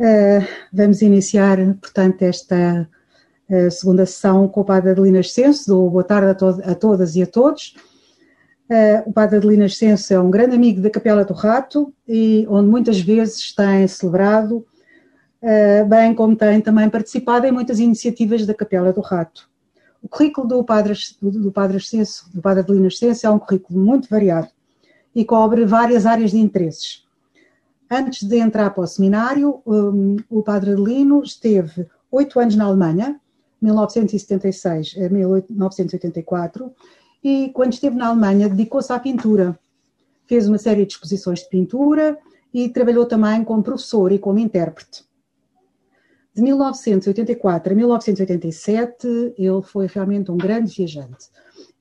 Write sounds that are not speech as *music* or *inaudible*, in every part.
Uh, vamos iniciar, portanto, esta uh, segunda sessão com o Padre Adelino Ascenso, Boa Tarde a, to a todas e a todos. Uh, o Padre Adelino Ascenso é um grande amigo da Capela do Rato e onde muitas vezes tem celebrado, bem como tem também participado em muitas iniciativas da Capela do Rato. O currículo do Padre, do Padre Ascenso, do Padre Adelino Ascenso é um currículo muito variado e cobre várias áreas de interesses Antes de entrar para o seminário, um, o padre Adelino esteve oito anos na Alemanha, 1976 a 1984, e quando esteve na Alemanha dedicou-se à pintura. Fez uma série de exposições de pintura e trabalhou também como professor e como intérprete. De 1984 a 1987, ele foi realmente um grande viajante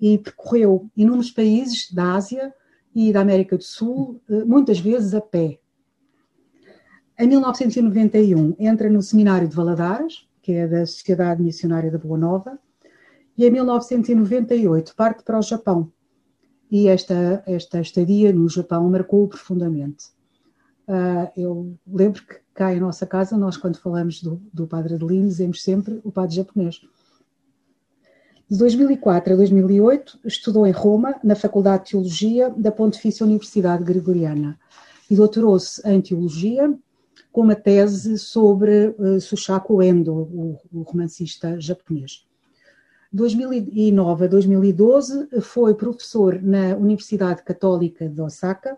e percorreu inúmeros países da Ásia e da América do Sul, eh, muitas vezes a pé. Em 1991 entra no Seminário de Valadares, que é da Sociedade Missionária da Boa Nova, e em 1998 parte para o Japão. E esta, esta estadia no Japão marcou-o profundamente. Uh, eu lembro que cá em nossa casa, nós quando falamos do, do Padre Adelino, dizemos sempre o Padre japonês. De 2004 a 2008 estudou em Roma, na Faculdade de Teologia da Pontifícia Universidade Gregoriana e doutorou-se em Teologia com uma tese sobre uh, Sushaku Endo, o, o romancista japonês. 2009 a 2012 foi professor na Universidade Católica de Osaka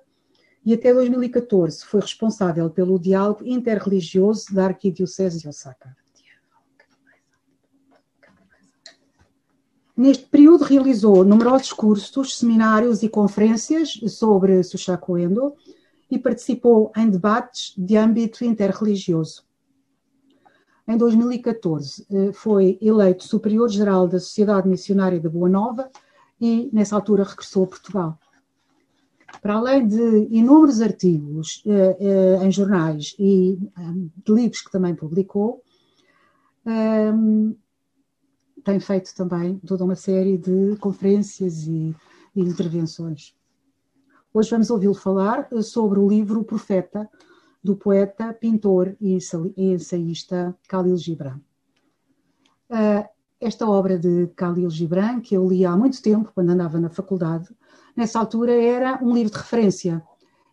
e até 2014 foi responsável pelo diálogo interreligioso da Arquidiocese de Osaka. Neste período realizou numerosos cursos, seminários e conferências sobre Sushaku Endo, e participou em debates de âmbito interreligioso. Em 2014 eh, foi eleito superior-geral da Sociedade Missionária da Boa Nova e, nessa altura, regressou a Portugal. Para além de inúmeros artigos eh, eh, em jornais e de livros que também publicou, tem feito também toda uma série de conferências e, e intervenções. Hoje vamos ouvi-lo falar eh, sobre o livro Profeta, do poeta, pintor e ensaísta Khalil Gibran. Eh, esta obra de Khalil Gibran, que eu li há muito tempo, quando andava na faculdade, nessa altura era um livro de referência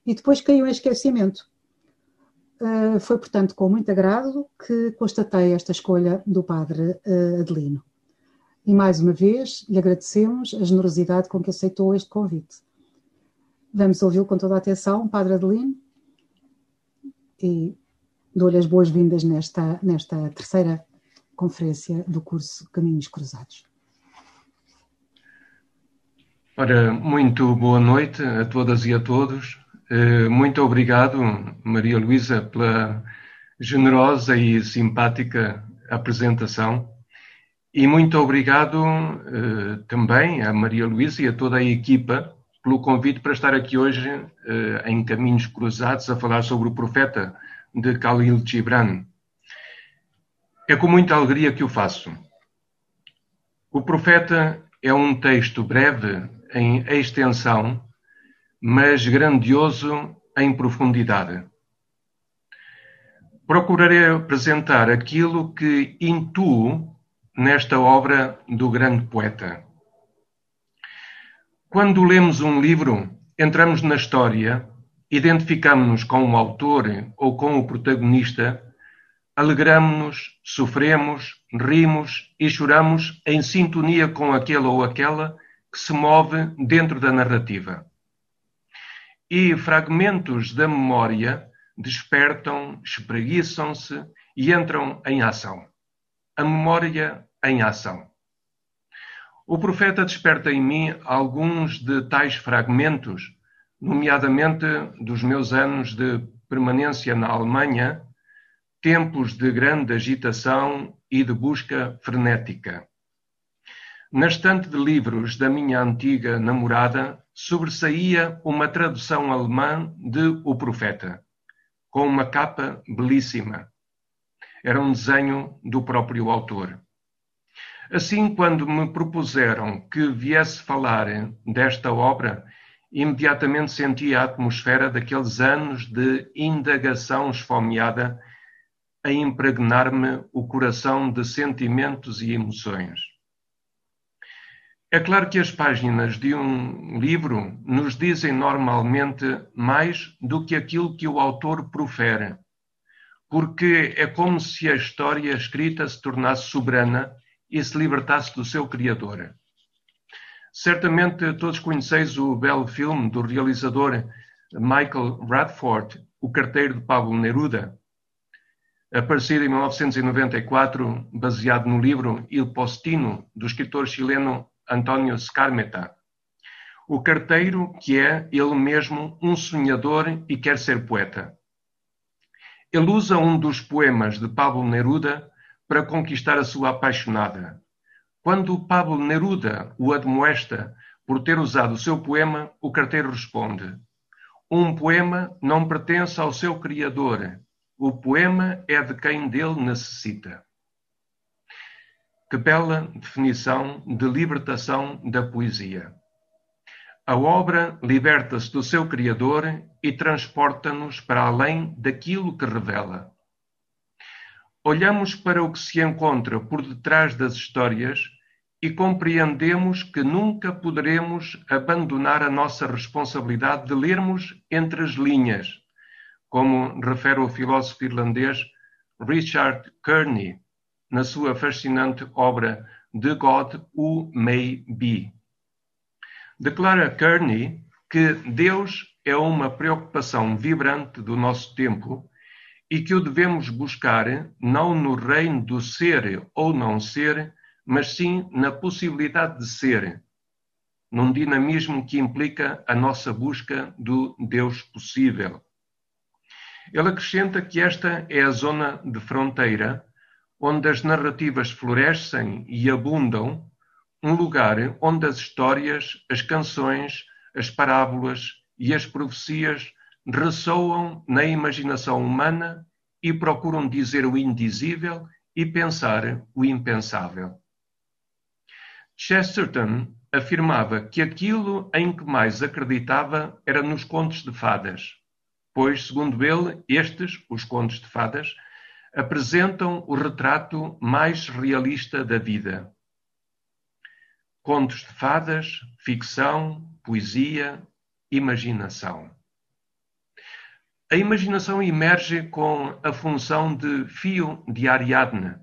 e depois caiu em esquecimento. Eh, foi, portanto, com muito agrado que constatei esta escolha do padre Adelino. E mais uma vez lhe agradecemos a generosidade com que aceitou este convite. Vamos ouvi-lo com toda a atenção, Padre Adelino, e dou-lhe as boas-vindas nesta, nesta terceira conferência do curso Caminhos Cruzados. Ora, muito boa noite a todas e a todos. Eh, muito obrigado, Maria Luísa, pela generosa e simpática apresentação. E muito obrigado eh, também a Maria Luísa e a toda a equipa pelo convite para estar aqui hoje uh, em Caminhos Cruzados a falar sobre o profeta de Khalil Gibran. É com muita alegria que o faço. O profeta é um texto breve em extensão, mas grandioso em profundidade. Procurarei apresentar aquilo que intuo nesta obra do grande poeta. Quando lemos um livro, entramos na história, identificamos-nos com o autor ou com o protagonista, alegramos-nos, sofremos, rimos e choramos em sintonia com aquele ou aquela que se move dentro da narrativa. E fragmentos da memória despertam, espreguiçam-se e entram em ação. A memória em ação. O profeta desperta em mim alguns de tais fragmentos, nomeadamente dos meus anos de permanência na Alemanha, tempos de grande agitação e de busca frenética. Na estante de livros da minha antiga namorada sobressaía uma tradução alemã de O Profeta, com uma capa belíssima. Era um desenho do próprio autor. Assim, quando me propuseram que viesse falar desta obra, imediatamente senti a atmosfera daqueles anos de indagação esfomeada a impregnar-me o coração de sentimentos e emoções. É claro que as páginas de um livro nos dizem normalmente mais do que aquilo que o autor profere, porque é como se a história escrita se tornasse soberana e se libertasse do seu criador. Certamente todos conheceis o belo filme do realizador Michael Radford, O Carteiro de Pablo Neruda, aparecido em 1994, baseado no livro Il Postino, do escritor chileno António Scarmeta. O carteiro que é ele mesmo um sonhador e quer ser poeta. Ele usa um dos poemas de Pablo Neruda para conquistar a sua apaixonada. Quando Pablo Neruda o admoesta por ter usado o seu poema, o carteiro responde: Um poema não pertence ao seu criador. O poema é de quem dele necessita. Que bela definição de libertação da poesia. A obra liberta-se do seu Criador e transporta-nos para além daquilo que revela. Olhamos para o que se encontra por detrás das histórias e compreendemos que nunca poderemos abandonar a nossa responsabilidade de lermos entre as linhas, como refere o filósofo irlandês Richard Kearney na sua fascinante obra The God Who May Be. Declara Kearney que Deus é uma preocupação vibrante do nosso tempo e que o devemos buscar não no reino do ser ou não ser, mas sim na possibilidade de ser, num dinamismo que implica a nossa busca do Deus possível. Ele acrescenta que esta é a zona de fronteira onde as narrativas florescem e abundam, um lugar onde as histórias, as canções, as parábolas e as profecias ressoam na imaginação humana e procuram dizer o indizível e pensar o impensável. Chesterton afirmava que aquilo em que mais acreditava era nos contos de fadas, pois, segundo ele, estes, os contos de fadas, apresentam o retrato mais realista da vida. Contos de fadas, ficção, poesia, imaginação. A imaginação emerge com a função de fio de Ariadne,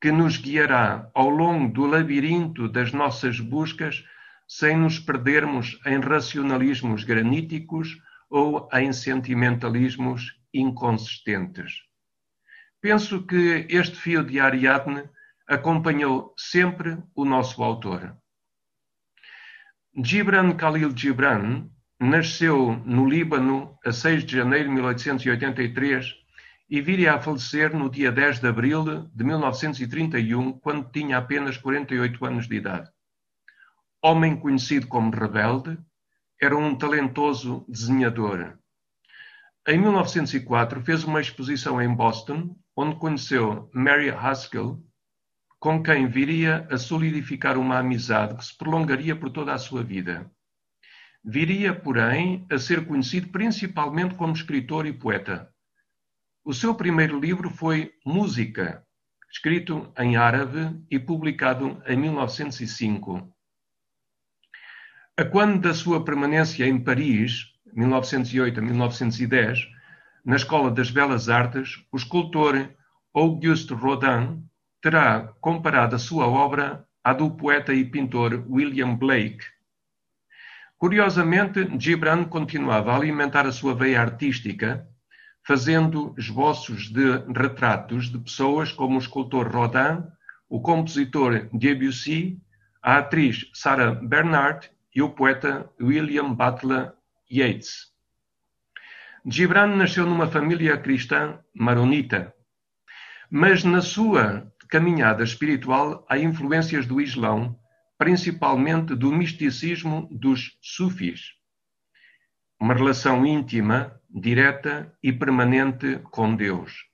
que nos guiará ao longo do labirinto das nossas buscas sem nos perdermos em racionalismos graníticos ou em sentimentalismos inconsistentes. Penso que este fio de Ariadne acompanhou sempre o nosso autor. Gibran Khalil Gibran nasceu no Líbano a 6 de janeiro de 1883 e viria a falecer no dia 10 de abril de 1931, quando tinha apenas 48 anos de idade. Homem conhecido como rebelde, era um talentoso desenhador. Em 1904 fez uma exposição em Boston onde conheceu Mary Haskell, com quem viria a solidificar uma amizade que se prolongaria por toda a sua vida. Viria, porém, a ser conhecido principalmente como escritor e poeta. O seu primeiro livro foi Música, escrito em árabe e publicado em 1905. A quando da sua permanência em Paris, 1908 a 1910, na Escola das Belas Artes, o escultor Auguste Rodin terá comparado a sua obra à do poeta e pintor William Blake. Curiosamente, Gibran continuava a alimentar a sua veia artística, fazendo esboços de retratos de pessoas como o escultor Rodin, o compositor Debussy, a atriz Sarah Bernhardt e o poeta William Butler Yeats. Gibran nasceu numa família cristã maronita, mas na sua caminhada espiritual há influências do Islão, principalmente do misticismo dos sufis. Uma relação íntima, direta e permanente com Deus.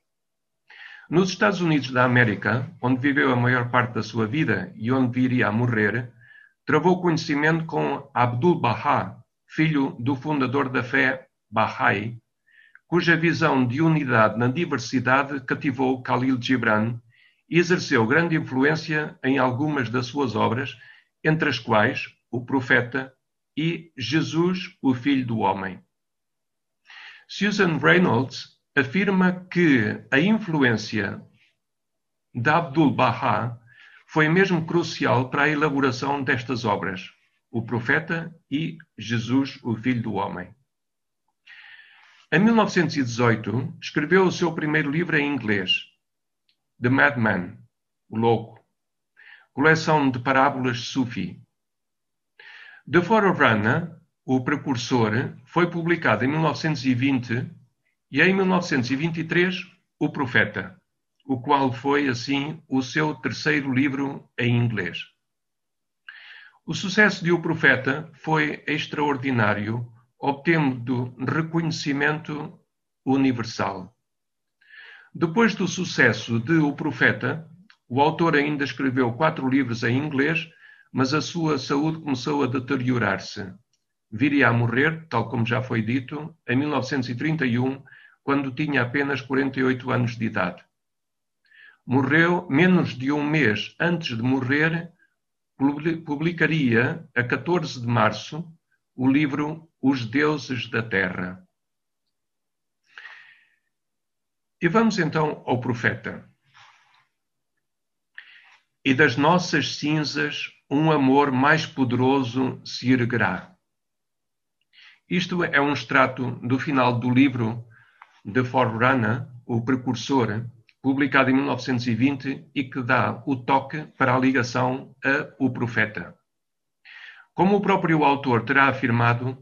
Nos Estados Unidos da América, onde viveu a maior parte da sua vida e onde viria a morrer, travou conhecimento com Abdul Baha, filho do fundador da fé Bahá'í, cuja visão de unidade na diversidade cativou Khalil Gibran e exerceu grande influência em algumas das suas obras, entre as quais O Profeta e Jesus, o Filho do Homem. Susan Reynolds afirma que a influência de Abdul Baha foi mesmo crucial para a elaboração destas obras, O Profeta e Jesus, o Filho do Homem. Em 1918, escreveu o seu primeiro livro em inglês, The Madman, O Louco, coleção de parábolas Sufi. The Forerunner, o precursor, foi publicado em 1920 e em 1923 O Profeta, o qual foi, assim, o seu terceiro livro em inglês. O sucesso de O Profeta foi extraordinário, obtendo reconhecimento universal. Depois do sucesso de O Profeta, o autor ainda escreveu quatro livros em inglês, mas a sua saúde começou a deteriorar-se. Viria a morrer, tal como já foi dito, em 1931, quando tinha apenas 48 anos de idade. Morreu menos de um mês antes de morrer, publicaria, a 14 de março, o livro Os Deuses da Terra. E vamos então ao profeta. E das nossas cinzas um amor mais poderoso se erguerá. Isto é um extrato do final do livro The Forerunner, o precursor, publicado em 1920 e que dá o toque para a ligação a O Profeta. Como o próprio autor terá afirmado,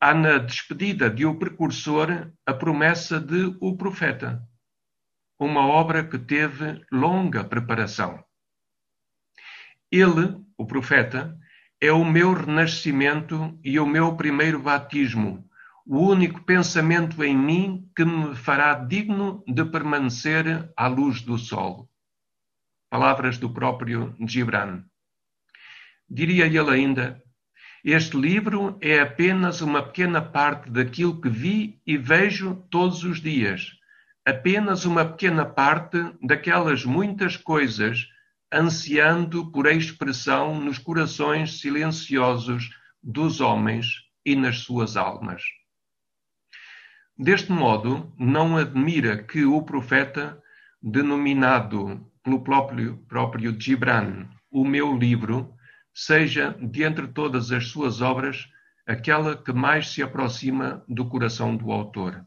há na despedida de O Precursor a promessa de O Profeta, uma obra que teve longa preparação. Ele, o Profeta, é o meu renascimento e o meu primeiro batismo, o único pensamento em mim que me fará digno de permanecer à luz do sol. Palavras do próprio Gibran. Diria ele ainda: Este livro é apenas uma pequena parte daquilo que vi e vejo todos os dias, apenas uma pequena parte daquelas muitas coisas ansiando por expressão nos corações silenciosos dos homens e nas suas almas. Deste modo, não admira que o profeta, denominado pelo próprio, próprio Gibran o meu livro, seja, de todas as suas obras, aquela que mais se aproxima do coração do autor.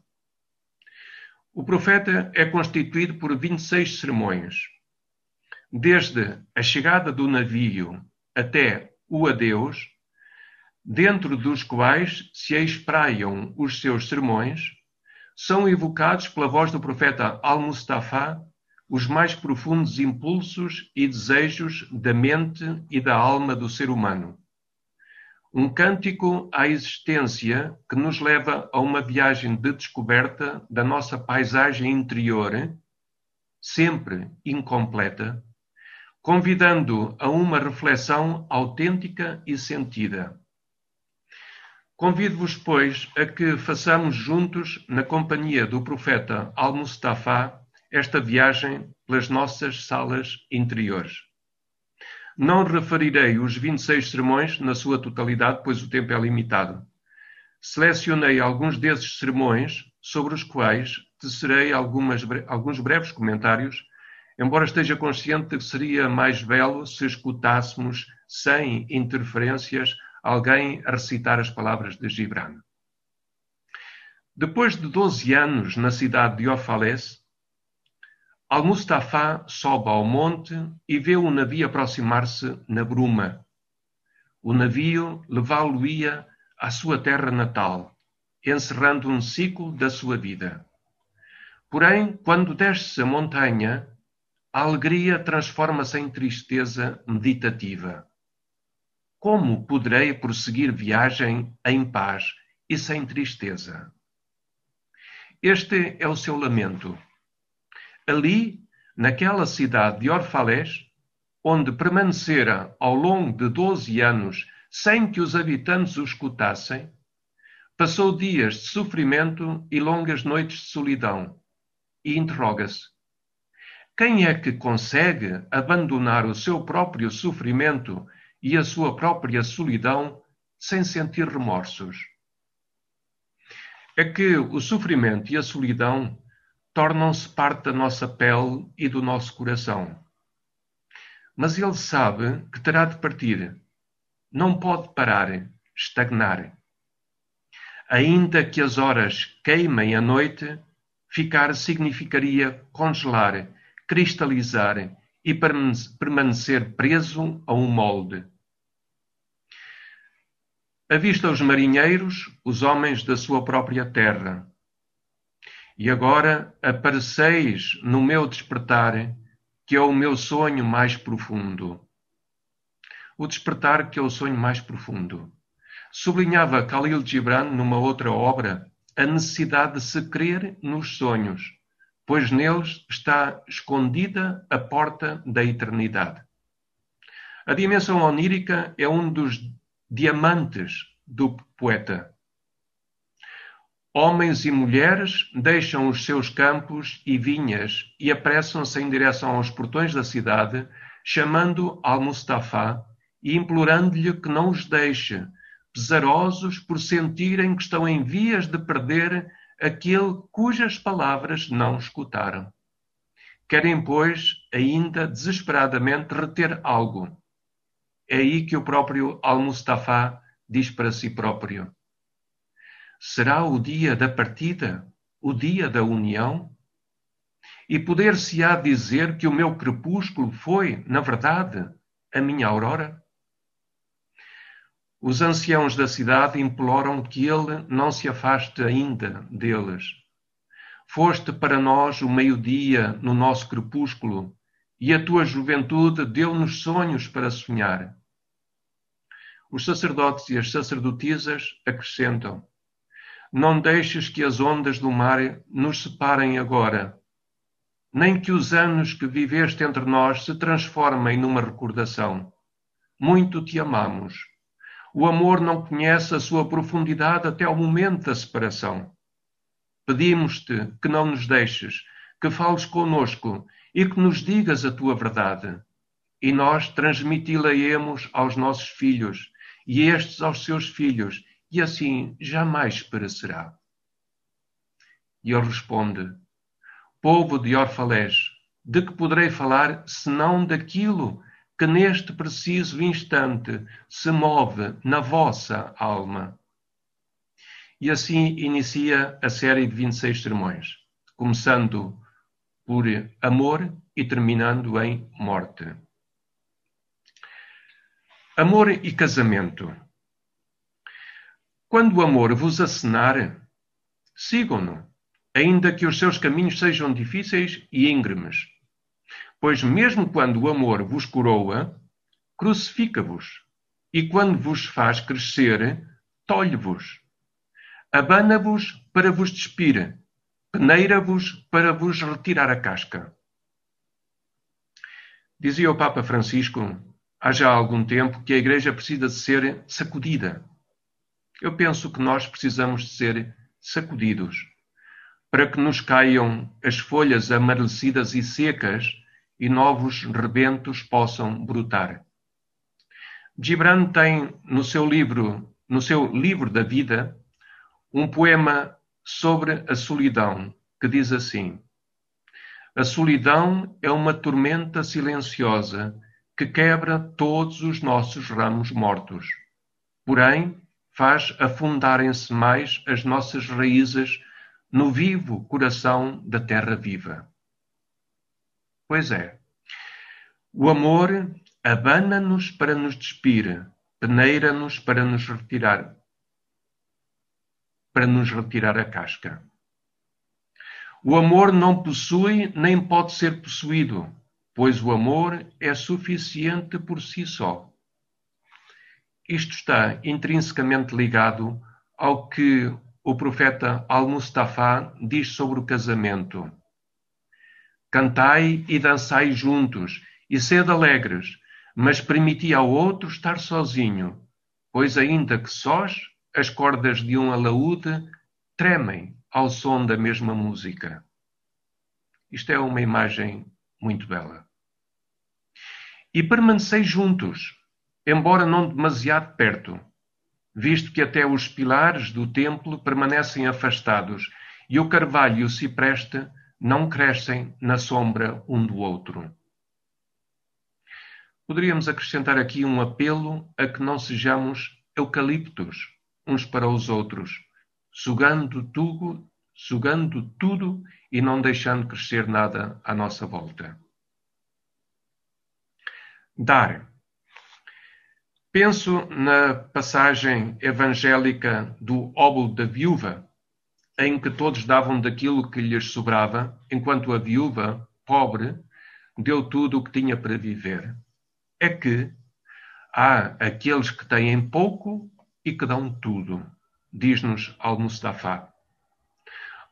O profeta é constituído por 26 sermões. Desde a chegada do navio até o adeus, dentro dos quais se espraiam os seus sermões, são evocados pela voz do profeta Al-Mustafa os mais profundos impulsos e desejos da mente e da alma do ser humano. Um cântico à existência que nos leva a uma viagem de descoberta da nossa paisagem interior, sempre incompleta, convidando a uma reflexão autêntica e sentida. Convido-vos, pois, a que façamos juntos, na companhia do profeta Al-Mustafa, esta viagem pelas nossas salas interiores. Não referirei os 26 sermões na sua totalidade, pois o tempo é limitado. Selecionei alguns desses sermões sobre os quais tecerei algumas, alguns breves comentários, embora esteja consciente de que seria mais belo se escutássemos, sem interferências, alguém a recitar as palavras de Gibran. Depois de 12 anos na cidade de Ofalés, Al-Mustafa sobe ao monte e vê o navio aproximar-se na bruma. O navio levá-lo-ia à sua terra natal, encerrando um ciclo da sua vida. Porém, quando desce a montanha, a alegria transforma-se em tristeza meditativa. Como poderei prosseguir viagem em paz e sem tristeza? Este é o seu lamento. Ali, naquela cidade de Orfalés, onde permanecera ao longo de doze anos sem que os habitantes o escutassem, passou dias de sofrimento e longas noites de solidão e interroga-se: quem é que consegue abandonar o seu próprio sofrimento e a sua própria solidão sem sentir remorsos? É que o sofrimento e a solidão tornam-se parte da nossa pele e do nosso coração. Mas ele sabe que terá de partir. Não pode parar, estagnar. Ainda que as horas queimem a noite, ficar significaria congelar, cristalizar e permanecer preso a um molde. Avista os marinheiros, os homens da sua própria terra, e agora apareceis no meu despertar, que é o meu sonho mais profundo. O despertar que é o sonho mais profundo. Sublinhava Khalil Gibran numa outra obra a necessidade de se crer nos sonhos, pois neles está escondida a porta da eternidade. A dimensão onírica é um dos diamantes do poeta. Homens e mulheres deixam os seus campos e vinhas e apressam-se em direção aos portões da cidade, chamando Al-Mustafa e implorando-lhe que não os deixe, pesarosos por sentirem que estão em vias de perder aquele cujas palavras não escutaram. Querem, pois, ainda desesperadamente reter algo. É aí que o próprio Al-Mustafa diz para si próprio: será o dia da partida, o dia da união? E poder-se-á dizer que o meu crepúsculo foi, na verdade, a minha aurora? Os anciãos da cidade imploram que ele não se afaste ainda deles. Foste para nós o meio-dia no nosso crepúsculo, e a tua juventude deu-nos sonhos para sonhar. Os sacerdotes e as sacerdotisas acrescentam: não deixes que as ondas do mar nos separem agora, nem que os anos que viveste entre nós se transformem numa recordação. Muito te amamos. O amor não conhece a sua profundidade até ao momento da separação. Pedimos-te que não nos deixes, que fales conosco e que nos digas a tua verdade. E nós transmiti-la-emos aos nossos filhos, e estes aos seus filhos, e assim jamais perecerá. E ele responde: Povo de Orfalés, de que poderei falar senão daquilo que neste preciso instante se move na vossa alma? E assim inicia a série de 26 sermões, começando por amor e terminando em morte. Amor e casamento. Quando o amor vos acenar, sigam-no, ainda que os seus caminhos sejam difíceis e íngremes. Pois mesmo quando o amor vos coroa, crucifica-vos, e quando vos faz crescer, tolhe-vos. Abana-vos para vos despir, peneira-vos para vos retirar a casca. Dizia o Papa Francisco, há já algum tempo, que a Igreja precisa de ser sacudida eu penso que nós precisamos de ser sacudidos para que nos caiam as folhas amarelecidas e secas e novos rebentos possam brotar. Gibran tem no seu livro, no seu livro da vida, um poema sobre a solidão que diz assim: A solidão é uma tormenta silenciosa que quebra todos os nossos ramos mortos. Porém, faz afundarem-se mais as nossas raízes no vivo coração da terra viva. Pois é, o amor abana-nos para nos despir, peneira-nos para nos retirar, para nos retirar a casca. O amor não possui nem pode ser possuído, pois o amor é suficiente por si só. Isto está intrinsecamente ligado ao que o profeta Al-Mustafa diz sobre o casamento. Cantai e dançai juntos, e sede alegres, mas permiti ao outro estar sozinho, pois ainda que sós, as cordas de um alaúde tremem ao som da mesma música. Isto é uma imagem muito bela. E permanecei juntos, embora não demasiado perto, visto que até os pilares do templo permanecem afastados e o carvalho e o cipreste não crescem na sombra um do outro. Poderíamos acrescentar aqui um apelo a que não sejamos eucaliptos uns para os outros, sugando tudo, sugando tudo e não deixando crescer nada à nossa volta. Dar. Penso na passagem evangélica do óbolo da viúva, em que todos davam daquilo que lhes sobrava, enquanto a viúva, pobre, deu tudo o que tinha para viver. É que há aqueles que têm pouco e que dão tudo, diz-nos Al-Mustafa.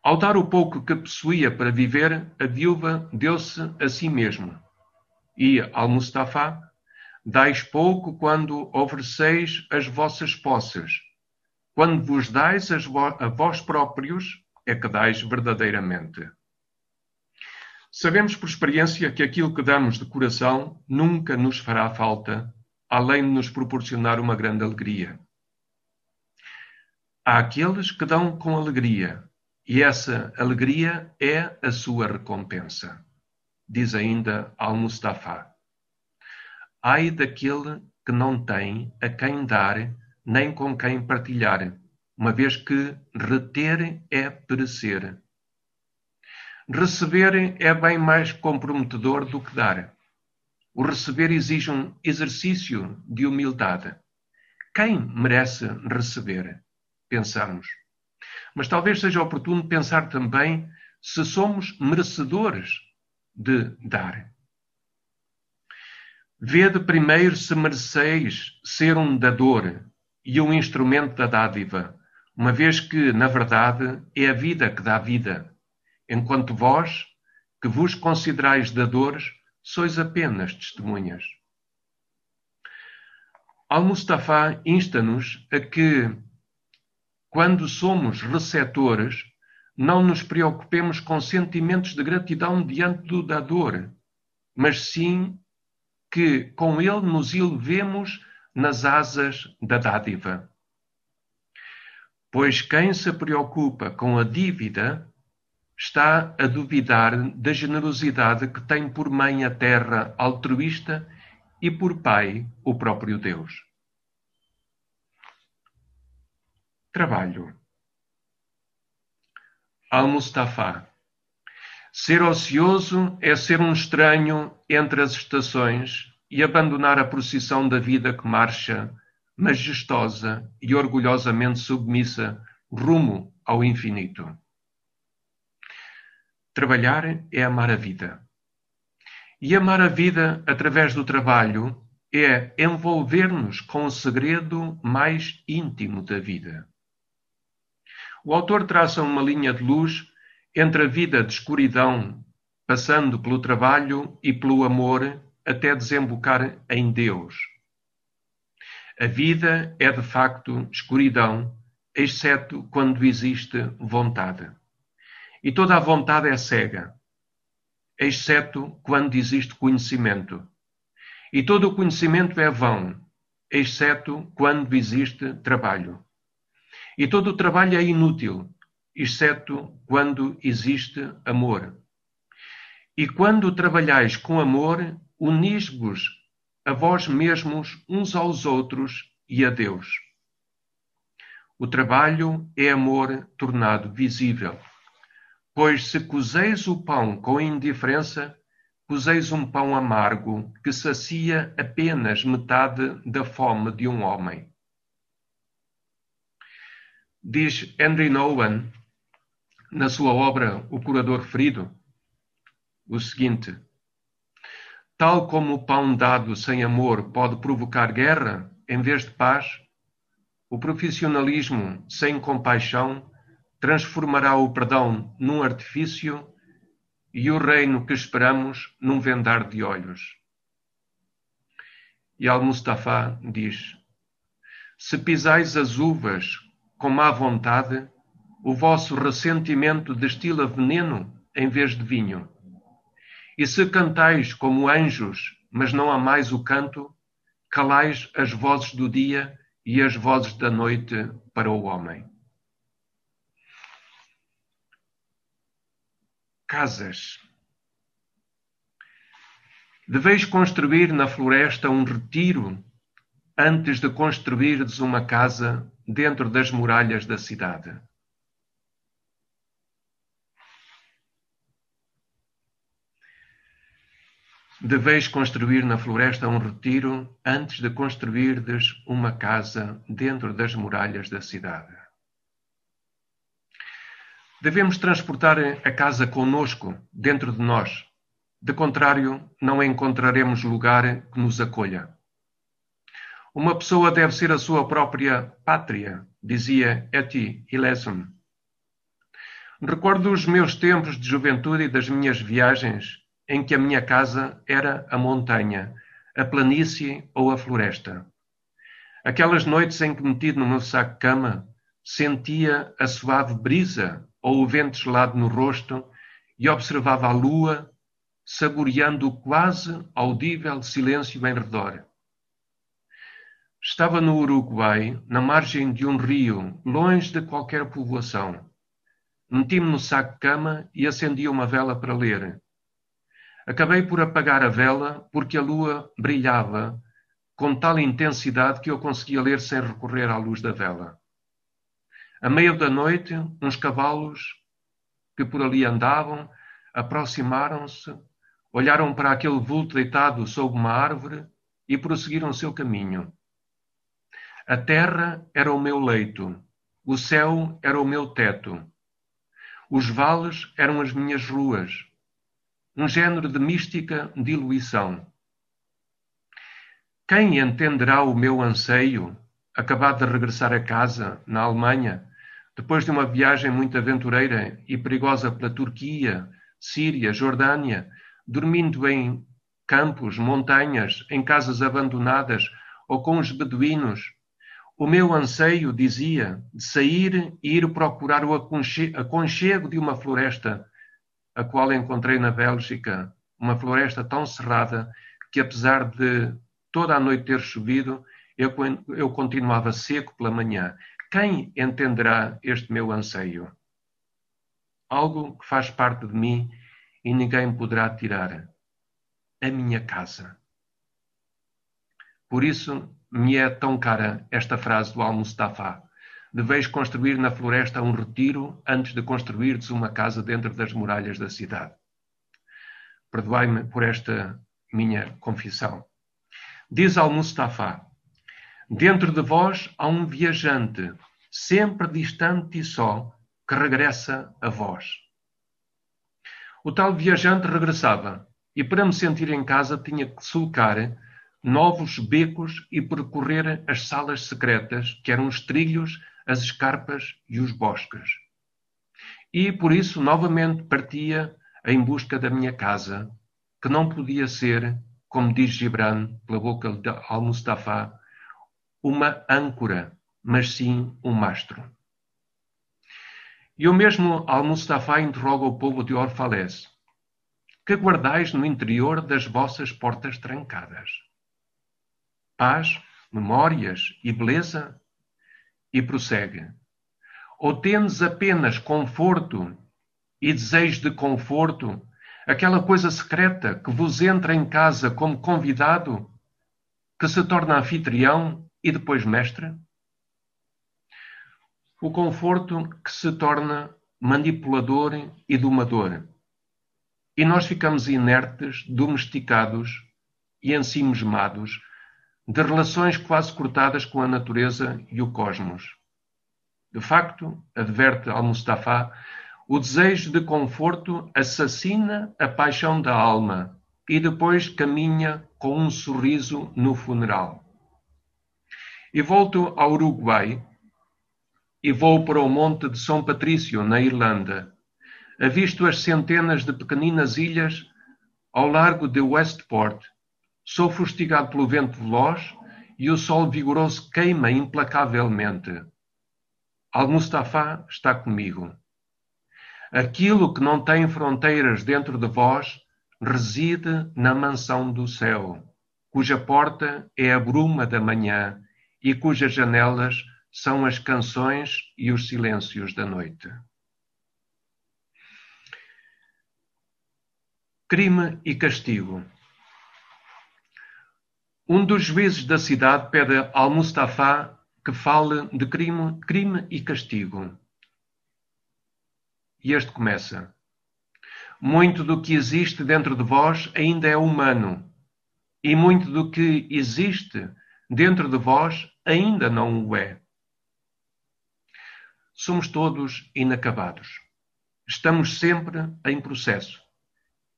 Ao dar o pouco que possuía para viver, a viúva deu-se a si mesma. E Al-Mustafa, dais pouco quando ofereceis as vossas posses. Quando vos dais a vós próprios, é que dais verdadeiramente. Sabemos por experiência que aquilo que damos de coração nunca nos fará falta, além de nos proporcionar uma grande alegria. Há aqueles que dão com alegria, e essa alegria é a sua recompensa. Diz ainda Al-Mustafa. Ai daquele que não tem a quem dar, nem com quem partilhar, uma vez que reter é perecer. Receber é bem mais comprometedor do que dar. O receber exige um exercício de humildade. Quem merece receber? pensamos. Mas talvez seja oportuno pensar também se somos merecedores de dar. Vede primeiro se mereceis ser um dador e um instrumento da dádiva, uma vez que, na verdade, é a vida que dá vida, enquanto vós, que vos considerais dadores, sois apenas testemunhas. Al-Mustafa insta-nos a que quando somos receptores, não nos preocupemos com sentimentos de gratidão diante do dador, mas sim que com ele nos elevemos nas asas da dádiva. Pois quem se preocupa com a dívida está a duvidar da generosidade que tem por mãe a terra altruísta e por pai o próprio Deus. Trabalho. Al-Mustafa. Ser ocioso é ser um estranho entre as estações e abandonar a procissão da vida que marcha, majestosa e orgulhosamente submissa, rumo ao infinito. Trabalhar é amar a vida. E amar a vida através do trabalho é envolver-nos com o segredo mais íntimo da vida. O autor traça uma linha de luz entre a vida de escuridão, passando pelo trabalho e pelo amor, até desembocar em Deus. A vida é de facto escuridão, exceto quando existe vontade. E toda a vontade é cega, exceto quando existe conhecimento. E todo o conhecimento é vão, exceto quando existe trabalho. E todo o trabalho é inútil, exceto quando existe amor. E quando trabalhais com amor, unis-vos a vós mesmos uns aos outros e a Deus. O trabalho é amor tornado visível. Pois se cozeis o pão com indiferença, cozeis um pão amargo que sacia apenas metade da fome de um homem. Diz Henry Nolan, na sua obra O Curador Ferido, o seguinte: Tal como o pão dado sem amor pode provocar guerra em vez de paz, o profissionalismo sem compaixão transformará o perdão num artifício e o reino que esperamos num vendar de olhos. E Al-Mustafa diz: Se pisais as uvas com má vontade, o vosso ressentimento destila veneno em vez de vinho. E se cantais como anjos, mas não amais o canto, calais as vozes do dia e as vozes da noite para o homem. Casas. Deveis construir na floresta um retiro antes de construirdes uma casa dentro das muralhas da cidade. Deveis construir na floresta um retiro antes de construirdes uma casa dentro das muralhas da cidade. Devemos transportar a casa conosco, dentro de nós. De contrário, não encontraremos lugar que nos acolha. Uma pessoa deve ser a sua própria pátria, dizia Etty Hillesum. Recordo os meus tempos de juventude e das minhas viagens em que a minha casa era a montanha, a planície ou a floresta. Aquelas noites em que, metido no meu saco-cama, sentia a suave brisa ou o vento gelado no rosto e observava a lua, saboreando o quase audível silêncio em redor. Estava no Uruguai, na margem de um rio, longe de qualquer povoação. Meti-me no saco-cama e acendi uma vela para ler. Acabei por apagar a vela porque a lua brilhava com tal intensidade que eu conseguia ler sem recorrer à luz da vela. A meio da noite, uns cavalos que por ali andavam aproximaram-se, olharam para aquele vulto deitado sob uma árvore e prosseguiram o seu caminho. A terra era o meu leito, o céu era o meu teto, os vales eram as minhas ruas, um género de mística diluição. Quem entenderá o meu anseio, acabado de regressar a casa, na Alemanha, depois de uma viagem muito aventureira e perigosa pela Turquia, Síria, Jordânia, dormindo em campos, montanhas, em casas abandonadas ou com os beduínos, o meu anseio, dizia, de sair e ir procurar o aconchego de uma floresta a qual encontrei na Bélgica, uma floresta tão cerrada que, apesar de toda a noite ter chovido, eu, eu continuava seco pela manhã. Quem entenderá este meu anseio? Algo que faz parte de mim e ninguém poderá tirar. A minha casa. Por isso me é tão cara esta frase do Al-Mustafa deveis construir na floresta um retiro antes de construirdes uma casa dentro das muralhas da cidade. Perdoai-me por esta minha confissão. Diz al-Mustafa: Dentro de vós há um viajante, sempre distante e só, que regressa a vós. O tal viajante regressava, e para me sentir em casa tinha que sulcar novos becos e percorrer as salas secretas, que eram os trilhos as escarpas e os bosques. E por isso novamente partia em busca da minha casa, que não podia ser, como diz Gibran pela boca de Al-Mustafa, uma âncora, mas sim um mastro. E o mesmo Al-Mustafa interroga o povo de Orfalés: Que guardais no interior das vossas portas trancadas? Paz, memórias e beleza? E prossegue. Ou tendes apenas conforto e desejo de conforto, aquela coisa secreta que vos entra em casa como convidado, que se torna anfitrião e depois mestre? O conforto que se torna manipulador e domador. E nós ficamos inertes, domesticados e ensimismados de relações quase cortadas com a natureza e o cosmos. De facto, adverte Al-Mustafa, o desejo de conforto assassina a paixão da alma e depois caminha com um sorriso no funeral. E volto ao Uruguai e vou para o Monte de São Patrício, na Irlanda. Avisto as centenas de pequeninas ilhas ao largo de Westport, Sou fustigado pelo vento veloz e o sol vigoroso queima implacavelmente. Al-Mustafa está comigo. Aquilo que não tem fronteiras dentro de vós reside na mansão do céu, cuja porta é a bruma da manhã e cujas janelas são as canções e os silêncios da noite. Crime e castigo. Um dos juízes da cidade pede ao Mustafa que fale de crime, crime e castigo. E este começa. Muito do que existe dentro de vós ainda é humano, e muito do que existe dentro de vós ainda não o é. Somos todos inacabados. Estamos sempre em processo.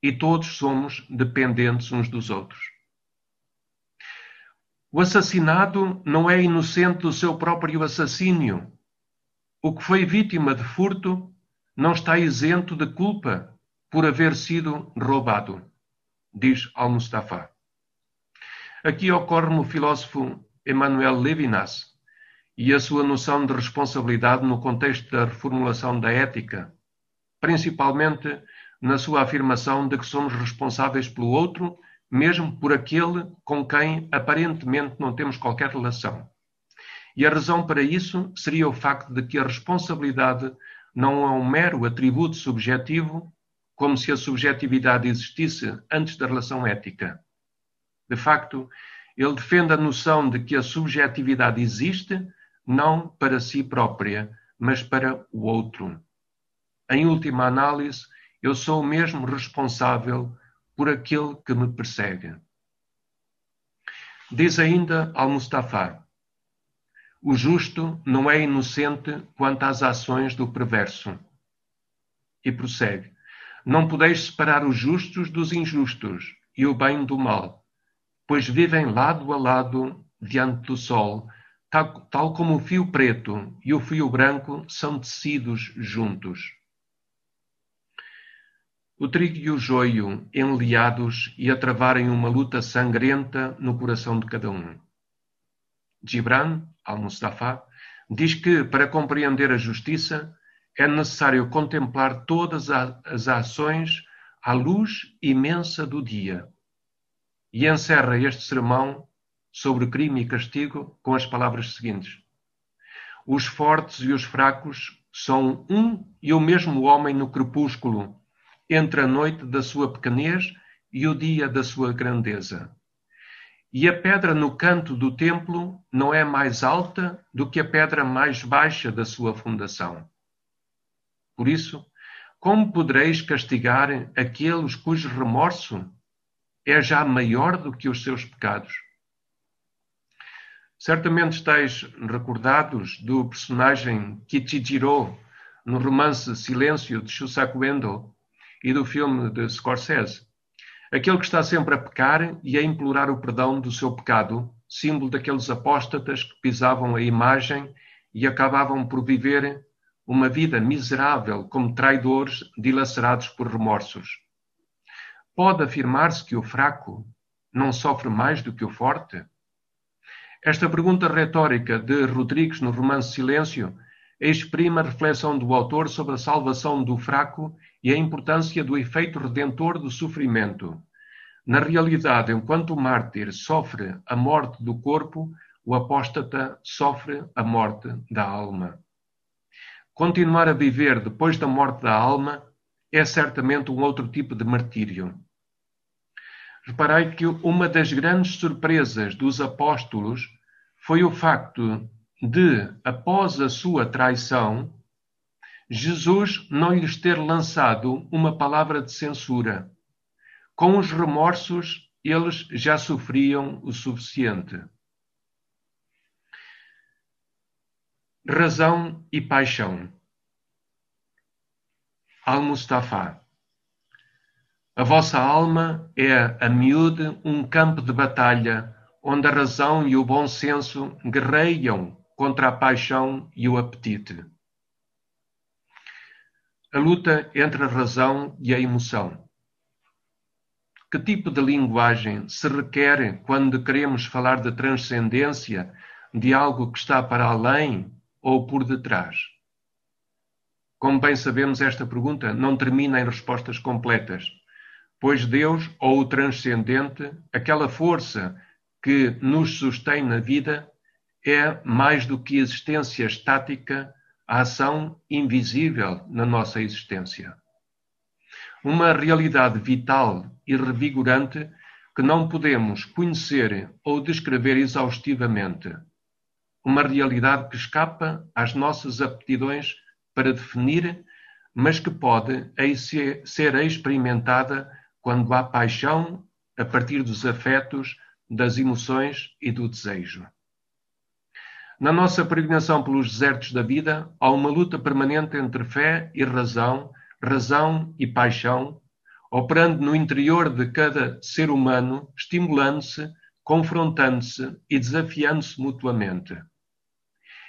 E todos somos dependentes uns dos outros. O assassinado não é inocente do seu próprio assassínio. O que foi vítima de furto não está isento de culpa por haver sido roubado, diz Al-Mustafa. Aqui ocorre-me o filósofo Emmanuel Levinas e a sua noção de responsabilidade no contexto da reformulação da ética, principalmente na sua afirmação de que somos responsáveis pelo outro mesmo por aquele com quem aparentemente não temos qualquer relação. E a razão para isso seria o facto de que a responsabilidade não é um mero atributo subjetivo, como se a subjetividade existisse antes da relação ética. De facto, ele defende a noção de que a subjetividade existe não para si própria, mas para o outro. Em última análise, eu sou mesmo responsável por aquele que me persegue. Diz ainda Al-Mustafa: O justo não é inocente quanto às ações do perverso. E prossegue: Não podeis separar os justos dos injustos e o bem do mal, pois vivem lado a lado diante do sol, tal, tal como o fio preto e o fio branco são tecidos juntos o trigo e o joio enliados e a travarem uma luta sangrenta no coração de cada um. Gibran, al-Mustafa, diz que, para compreender a justiça, é necessário contemplar todas as ações à luz imensa do dia. E encerra este sermão sobre crime e castigo com as palavras seguintes: Os fortes e os fracos são um e o mesmo homem no crepúsculo entre a noite da sua pequenez e o dia da sua grandeza. E a pedra no canto do templo não é mais alta do que a pedra mais baixa da sua fundação. Por isso, como podereis castigar aqueles cujo remorso é já maior do que os seus pecados? Certamente estáis recordados do personagem Kichijiro no romance Silêncio de Shusaku Endo, e do filme de Scorsese. Aquele que está sempre a pecar e a implorar o perdão do seu pecado, símbolo daqueles apóstatas que pisavam a imagem e acabavam por viver uma vida miserável como traidores dilacerados por remorsos. Pode afirmar-se que o fraco não sofre mais do que o forte? Esta pergunta retórica de Rodrigues no romance Silêncio exprime a reflexão do autor sobre a salvação do fraco e a importância do efeito redentor do sofrimento. Na realidade, enquanto o mártir sofre a morte do corpo, o apóstata sofre a morte da alma. Continuar a viver depois da morte da alma é certamente um outro tipo de martírio. Reparei que uma das grandes surpresas dos apóstolos foi o facto de, após a sua traição, Jesus não lhes ter lançado uma palavra de censura. Com os remorsos, eles já sofriam o suficiente. Razão e paixão. Al-Mustafa. A vossa alma é, a miúde, um campo de batalha onde a razão e o bom senso guerreiam contra a paixão e o apetite a luta entre a razão e a emoção. Que tipo de linguagem se requer quando queremos falar de transcendência, de algo que está para além ou por detrás? Como bem sabemos, esta pergunta não termina em respostas completas, pois Deus ou o transcendente, aquela força que nos sustém na vida, é mais do que existência estática, a ação invisível na nossa existência. Uma realidade vital e revigorante que não podemos conhecer ou descrever exaustivamente. Uma realidade que escapa às nossas aptidões para definir, mas que pode ser experimentada quando há paixão a partir dos afetos, das emoções e do desejo. Na nossa peregrinação pelos desertos da vida, há uma luta permanente entre fé e razão, razão e paixão, operando no interior de cada ser humano, estimulando-se, confrontando-se e desafiando-se mutuamente.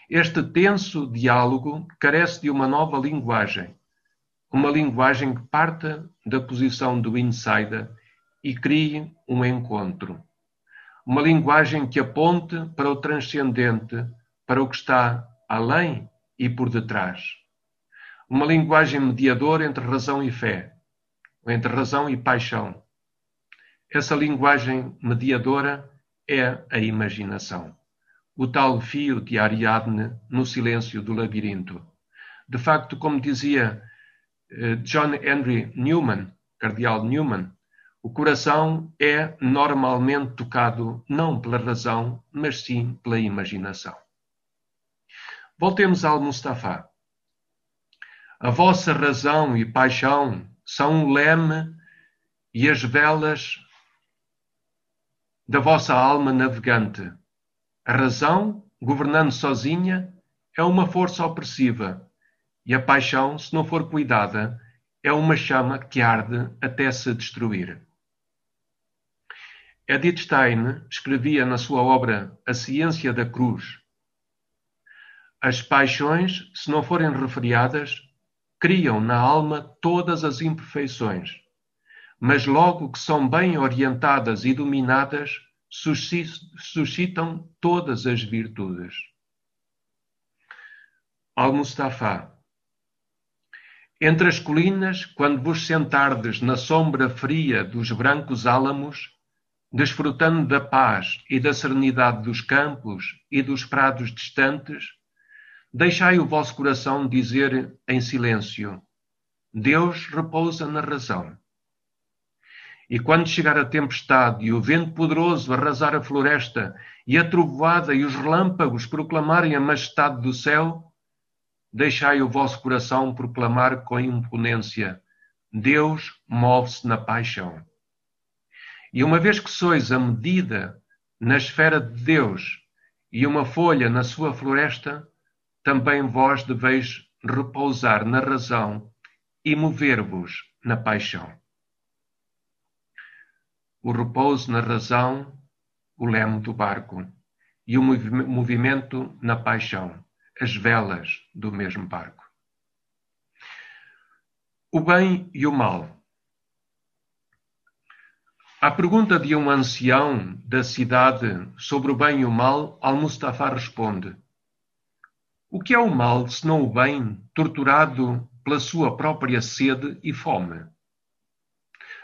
Este tenso diálogo carece de uma nova linguagem, uma linguagem que parta da posição do insider e crie um encontro. Uma linguagem que aponte para o transcendente, para o que está além e por detrás. Uma linguagem mediadora entre razão e fé, entre razão e paixão. Essa linguagem mediadora é a imaginação, o tal fio de Ariadne no silêncio do labirinto. De facto, como dizia eh, John Henry Newman, cardeal Newman, o coração é normalmente tocado não pela razão, mas sim pela imaginação. Voltemos ao Mustafa. A vossa razão e paixão são o leme e as velas da vossa alma navegante. A razão, governando sozinha, é uma força opressiva, e a paixão, se não for cuidada, é uma chama que arde até se destruir. Edith Stein escrevia na sua obra A Ciência da Cruz: As paixões, se não forem refriadas, criam na alma todas as imperfeições, mas logo que são bem orientadas e dominadas, suscitam todas as virtudes. Al-Mustafa Entre as colinas, quando vos sentardes na sombra fria dos brancos álamos, desfrutando da paz e da serenidade dos campos e dos prados distantes, Deixai o vosso coração dizer em silêncio: Deus repousa na razão. E quando chegar a tempestade e o vento poderoso arrasar a floresta e a trovoada e os relâmpagos proclamarem a majestade do céu, deixai o vosso coração proclamar com imponência: Deus move-se na paixão. E uma vez que sois a medida na esfera de Deus e uma folha na sua floresta, também vós deveis repousar na razão e mover-vos na paixão. O repouso na razão, o leme do barco, e o movimento na paixão, as velas do mesmo barco. O bem e o mal. À pergunta de um ancião da cidade sobre o bem e o mal, Al-Mustafa responde: o que é o mal, senão o bem, torturado pela sua própria sede e fome?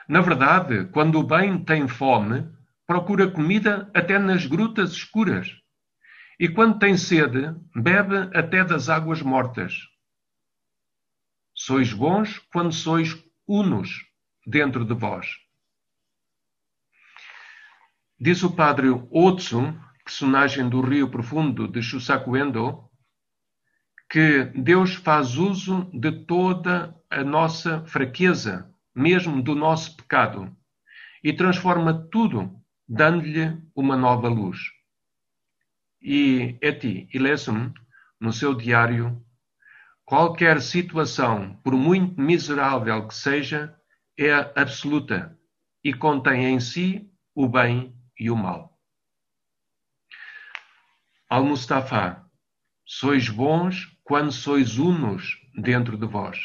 Na verdade, quando o bem tem fome, procura comida até nas grutas escuras. E quando tem sede, bebe até das águas mortas. Sois bons quando sois unos dentro de vós. Diz o padre Otsu, personagem do Rio Profundo de Shusaku Endo, que Deus faz uso de toda a nossa fraqueza, mesmo do nosso pecado, e transforma tudo, dando-lhe uma nova luz. E Eti Ilesum, no seu diário, qualquer situação, por muito miserável que seja, é absoluta e contém em si o bem e o mal. Al-Mustafa, sois bons quando sois unos dentro de vós.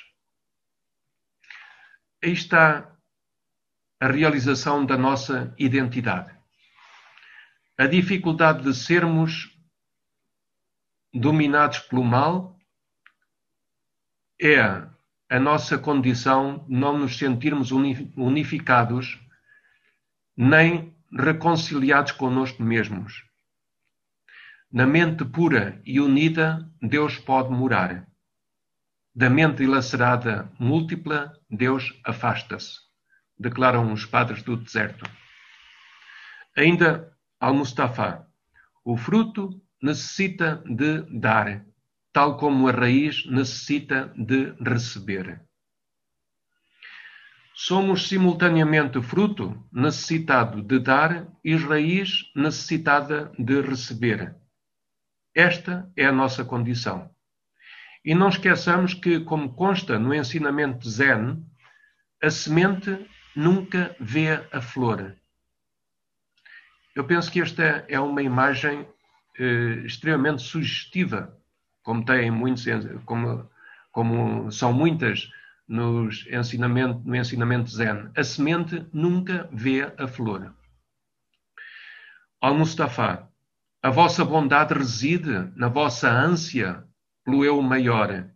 Aí está a realização da nossa identidade. A dificuldade de sermos dominados pelo mal, é a nossa condição não nos sentirmos unificados nem reconciliados conosco mesmos. Na mente pura e unida, Deus pode morar. Da mente dilacerada múltipla, Deus afasta-se, declaram os padres do deserto. Ainda Al-Mustafa, o fruto necessita de dar, tal como a raiz necessita de receber. Somos simultaneamente fruto necessitado de dar e raiz necessitada de receber. Esta é a nossa condição. E não esqueçamos que, como consta no ensinamento Zen, a semente nunca vê a flor. Eu penso que esta é uma imagem eh, extremamente sugestiva, como tem muitos, como, como são muitas nos ensinamento, no ensinamento Zen. A semente nunca vê a flor. Al-Mustafa, a vossa bondade reside na vossa ânsia pelo eu maior,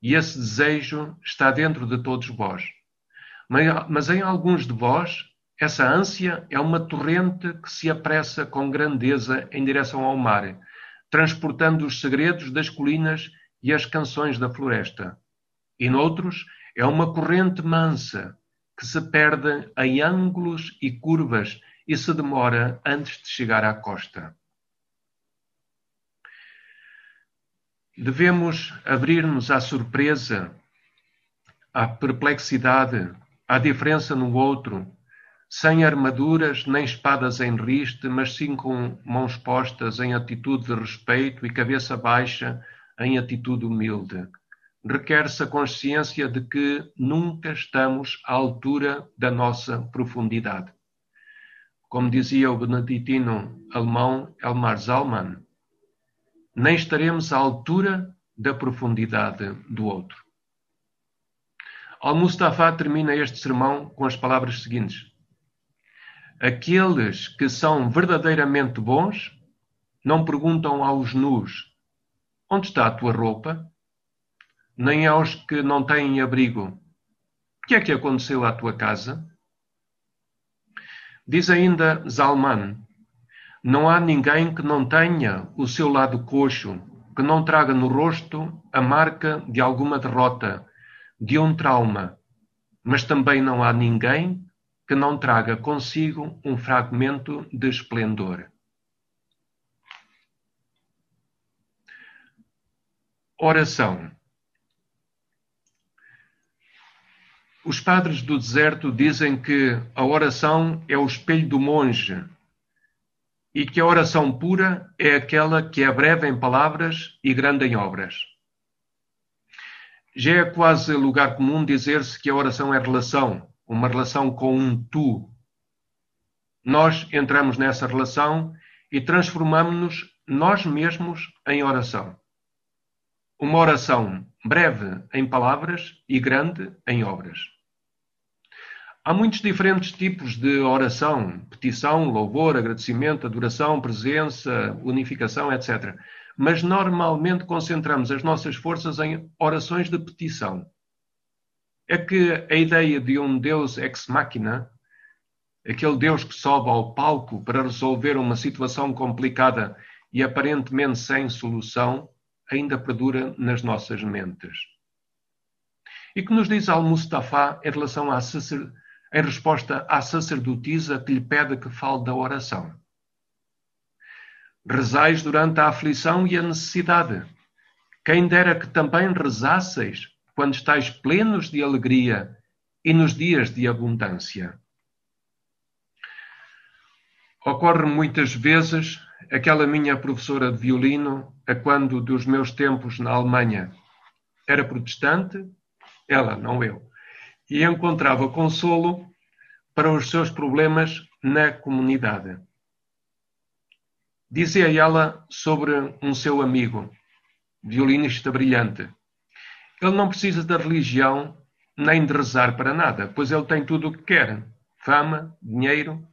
e esse desejo está dentro de todos vós. Mas, em alguns de vós, essa ânsia é uma torrente que se apressa com grandeza em direção ao mar, transportando os segredos das colinas e as canções da floresta. E noutros, é uma corrente mansa que se perde em ângulos e curvas e se demora antes de chegar à costa. Devemos abrir-nos à surpresa, à perplexidade, à diferença no outro, sem armaduras nem espadas em riste, mas sim com mãos postas em atitude de respeito e cabeça baixa em atitude humilde. Requer-se a consciência de que nunca estamos à altura da nossa profundidade. Como dizia o beneditino alemão Elmar Zalman, nem estaremos à altura da profundidade do outro. Al-Mustafa termina este sermão com as palavras seguintes: Aqueles que são verdadeiramente bons não perguntam aos nus: Onde está a tua roupa? Nem aos que não têm abrigo: O que é que aconteceu à tua casa? Diz ainda Zalman: Não há ninguém que não tenha o seu lado coxo, que não traga no rosto a marca de alguma derrota, de um trauma. Mas também não há ninguém que não traga consigo um fragmento de esplendor. Oração. Os padres do deserto dizem que a oração é o espelho do monge e que a oração pura é aquela que é breve em palavras e grande em obras. Já é quase lugar comum dizer-se que a oração é relação, uma relação com um tu. Nós entramos nessa relação e transformamos-nos nós mesmos em oração. Uma oração breve em palavras e grande em obras. Há muitos diferentes tipos de oração: petição, louvor, agradecimento, adoração, presença, unificação, etc. Mas normalmente concentramos as nossas forças em orações de petição é que a ideia de um Deus ex machina, aquele Deus que sobe ao palco para resolver uma situação complicada e aparentemente sem solução, ainda perdura nas nossas mentes. E que nos diz Al-Mustafa em relação à sacer... em resposta à sacerdotisa que lhe pede que fale da oração. Rezais durante a aflição e a necessidade. Quem dera que também rezasseis quando estáis plenos de alegria e nos dias de abundância. Ocorre muitas vezes aquela minha professora de violino, a quando dos meus tempos na Alemanha era protestante, ela, não eu, e encontrava consolo para os seus problemas na comunidade. Dizia ela sobre um seu amigo, violinista brilhante, ele não precisa da religião nem de rezar para nada, pois ele tem tudo o que quer: fama, dinheiro.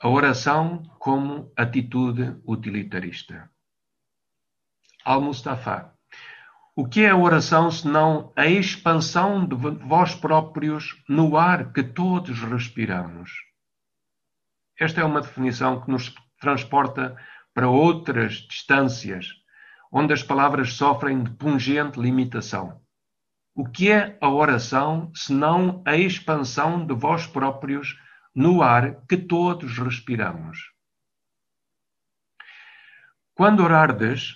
A oração como atitude utilitarista. Al-Mustafa. O que é a oração senão a expansão de vós próprios no ar que todos respiramos? Esta é uma definição que nos transporta para outras distâncias, onde as palavras sofrem de pungente limitação. O que é a oração senão a expansão de vós próprios no ar que todos respiramos? Quando orardes,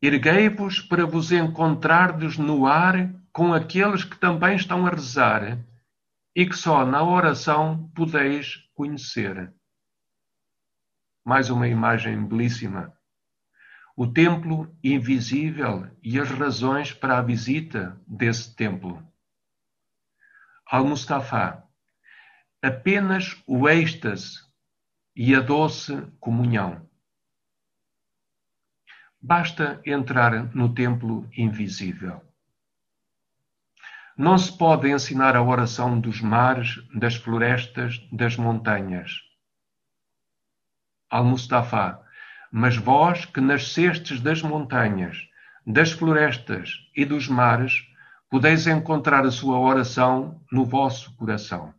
erguei-vos para vos encontrardes no ar com aqueles que também estão a rezar e que só na oração podeis conhecer. Mais uma imagem belíssima o templo invisível e as razões para a visita desse templo. Al-Mustafa, apenas o êxtase e a doce comunhão. Basta entrar no templo invisível. Não se pode ensinar a oração dos mares, das florestas, das montanhas. Al-Mustafa, mas vós que nascestes das montanhas, das florestas e dos mares, podeis encontrar a sua oração no vosso coração.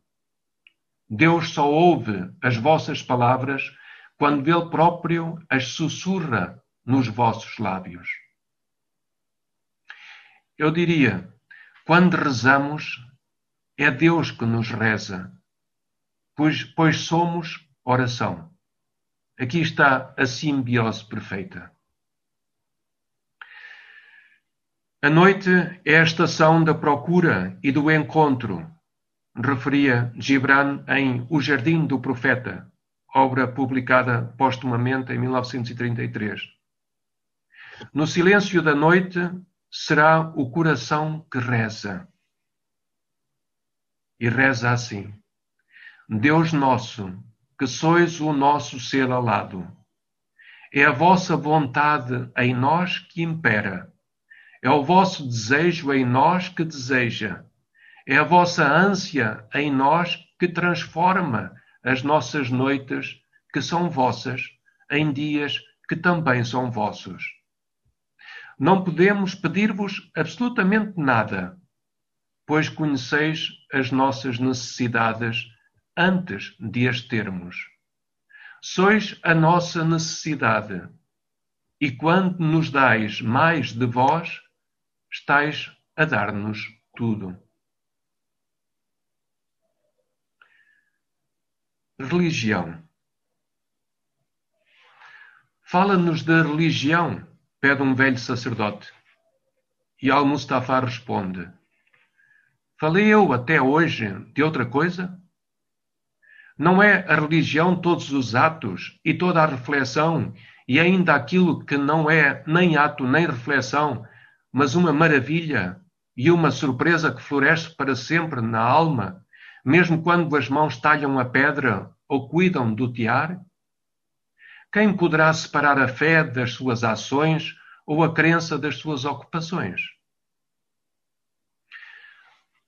Deus só ouve as vossas palavras quando Ele próprio as sussurra nos vossos lábios. Eu diria, quando rezamos, é Deus que nos reza, pois, pois somos oração. Aqui está a simbiose perfeita. A noite é a estação da procura e do encontro, referia Gibran em O Jardim do Profeta, obra publicada postumamente em 1933. No silêncio da noite será o coração que reza. E reza assim: Deus nosso, que sois o nosso ser alado. É a vossa vontade em nós que impera. É o vosso desejo em nós que deseja. É a vossa ânsia em nós que transforma as nossas noites, que são vossas, em dias que também são vossos. Não podemos pedir-vos absolutamente nada, pois conheceis as nossas necessidades antes de as termos. Sois a nossa necessidade, e quando nos dais mais de vós, estais a dar-nos tudo. Religião. Fala-nos da religião, pede um velho sacerdote. E Al-Mustafa responde: Falei eu até hoje de outra coisa? Não é a religião todos os atos e toda a reflexão e ainda aquilo que não é nem ato nem reflexão, mas uma maravilha e uma surpresa que floresce para sempre na alma, mesmo quando as mãos talham a pedra ou cuidam do tiar? Quem poderá separar a fé das suas ações ou a crença das suas ocupações?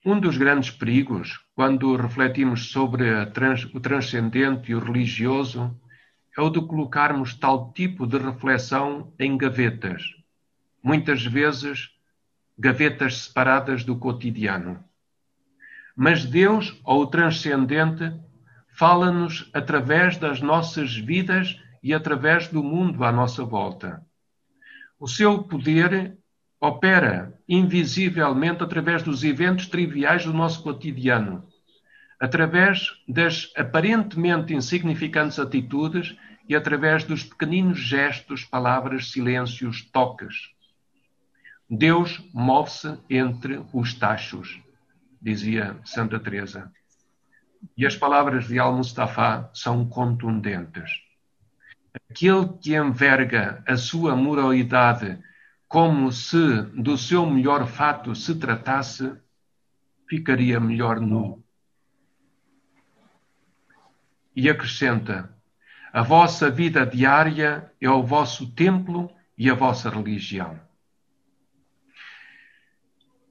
Um dos grandes perigos, quando refletimos sobre trans, o transcendente e o religioso, é o de colocarmos tal tipo de reflexão em gavetas, muitas vezes gavetas separadas do cotidiano. Mas Deus, ou o transcendente, fala-nos através das nossas vidas e através do mundo à nossa volta. O seu poder opera invisivelmente através dos eventos triviais do nosso cotidiano, através das aparentemente insignificantes atitudes e através dos pequeninos gestos, palavras, silêncios, toques. Deus move-se entre os tachos, dizia Santa Teresa. E as palavras de Al-Mustafa são contundentes. Aquele que enverga a sua moralidade como se do seu melhor fato se tratasse, ficaria melhor nu. E acrescenta: a vossa vida diária é o vosso templo e a vossa religião.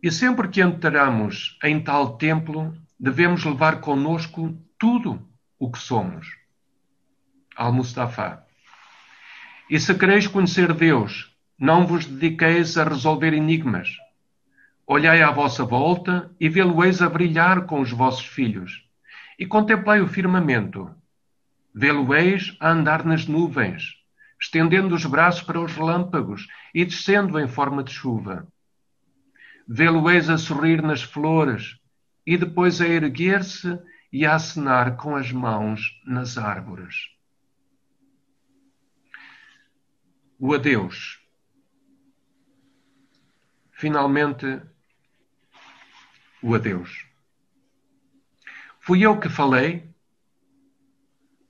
E sempre que entramos em tal templo, devemos levar conosco tudo o que somos. Al-Mustafa. E se quereis conhecer Deus não vos dediqueis a resolver enigmas. Olhai à vossa volta e vê-lo-eis a brilhar com os vossos filhos. E contemplai o firmamento. Vê-lo-eis a andar nas nuvens, estendendo os braços para os relâmpagos e descendo em forma de chuva. Vê-lo-eis a sorrir nas flores e depois a erguer-se e a acenar com as mãos nas árvores. O adeus. Finalmente, o adeus. Fui eu que falei?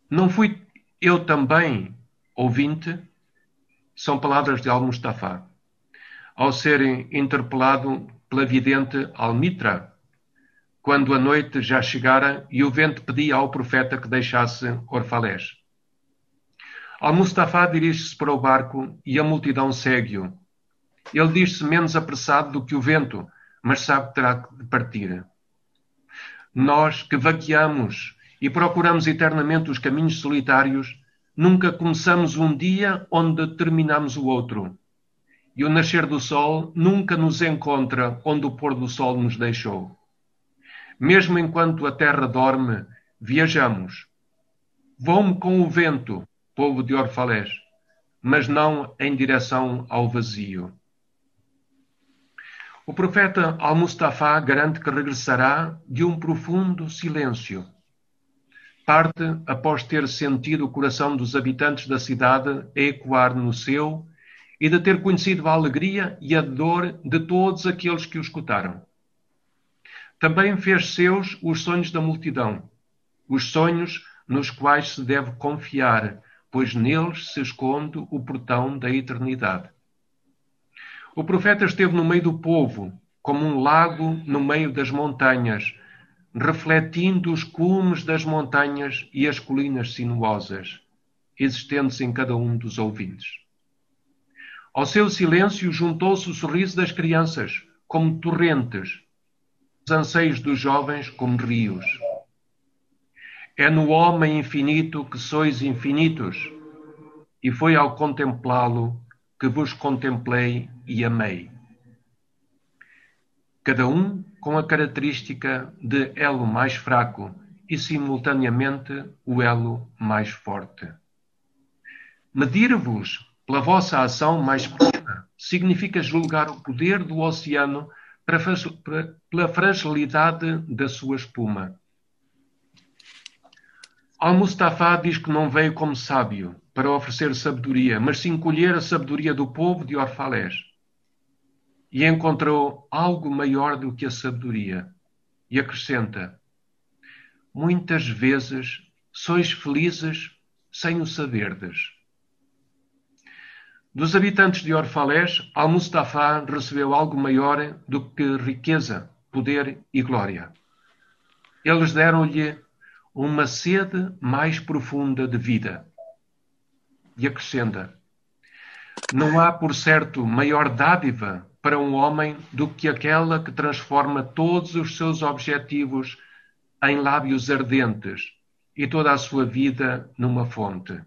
Não fui eu também ouvinte? São palavras de Al-Mustafa. Ao ser interpelado pela vidente Al-Mitra, quando a noite já chegara e o vento pedia ao profeta que deixasse Orfalés. Al-Mustafa dirige-se para o barco e a multidão segue-o. Ele diz-se menos apressado do que o vento, mas sabe que terá de partir. Nós que vagueamos e procuramos eternamente os caminhos solitários, nunca começamos um dia onde terminamos o outro. E o nascer do sol nunca nos encontra onde o pôr do sol nos deixou. Mesmo enquanto a terra dorme, viajamos. Vou-me com o vento, povo de Orfalés, mas não em direção ao vazio. O profeta Al-Mustafa garante que regressará de um profundo silêncio. Parte após ter sentido o coração dos habitantes da cidade ecoar no seu e de ter conhecido a alegria e a dor de todos aqueles que o escutaram. Também fez seus os sonhos da multidão, os sonhos nos quais se deve confiar, pois neles se esconde o portão da eternidade. O profeta esteve no meio do povo, como um lago no meio das montanhas, refletindo os cumes das montanhas e as colinas sinuosas, existentes em cada um dos ouvintes. Ao seu silêncio juntou-se o sorriso das crianças, como torrentes, os anseios dos jovens como rios. É no homem infinito que sois infinitos, e foi ao contemplá-lo que vos contemplei e amei. Cada um com a característica de elo mais fraco e simultaneamente o elo mais forte. Medir-vos pela vossa ação mais pequena significa julgar o poder do oceano pela fragilidade da sua espuma. Al-Mustafa diz que não veio como sábio para oferecer sabedoria, mas sim colher a sabedoria do povo de Orfalés. E encontrou algo maior do que a sabedoria. E acrescenta: Muitas vezes sois felizes sem o saberdes. Dos habitantes de Orfalés, Al-Mustafa recebeu algo maior do que riqueza, poder e glória. Eles deram-lhe uma sede mais profunda de vida. E acrescenta: Não há, por certo, maior dádiva para um homem do que aquela que transforma todos os seus objetivos em lábios ardentes e toda a sua vida numa fonte.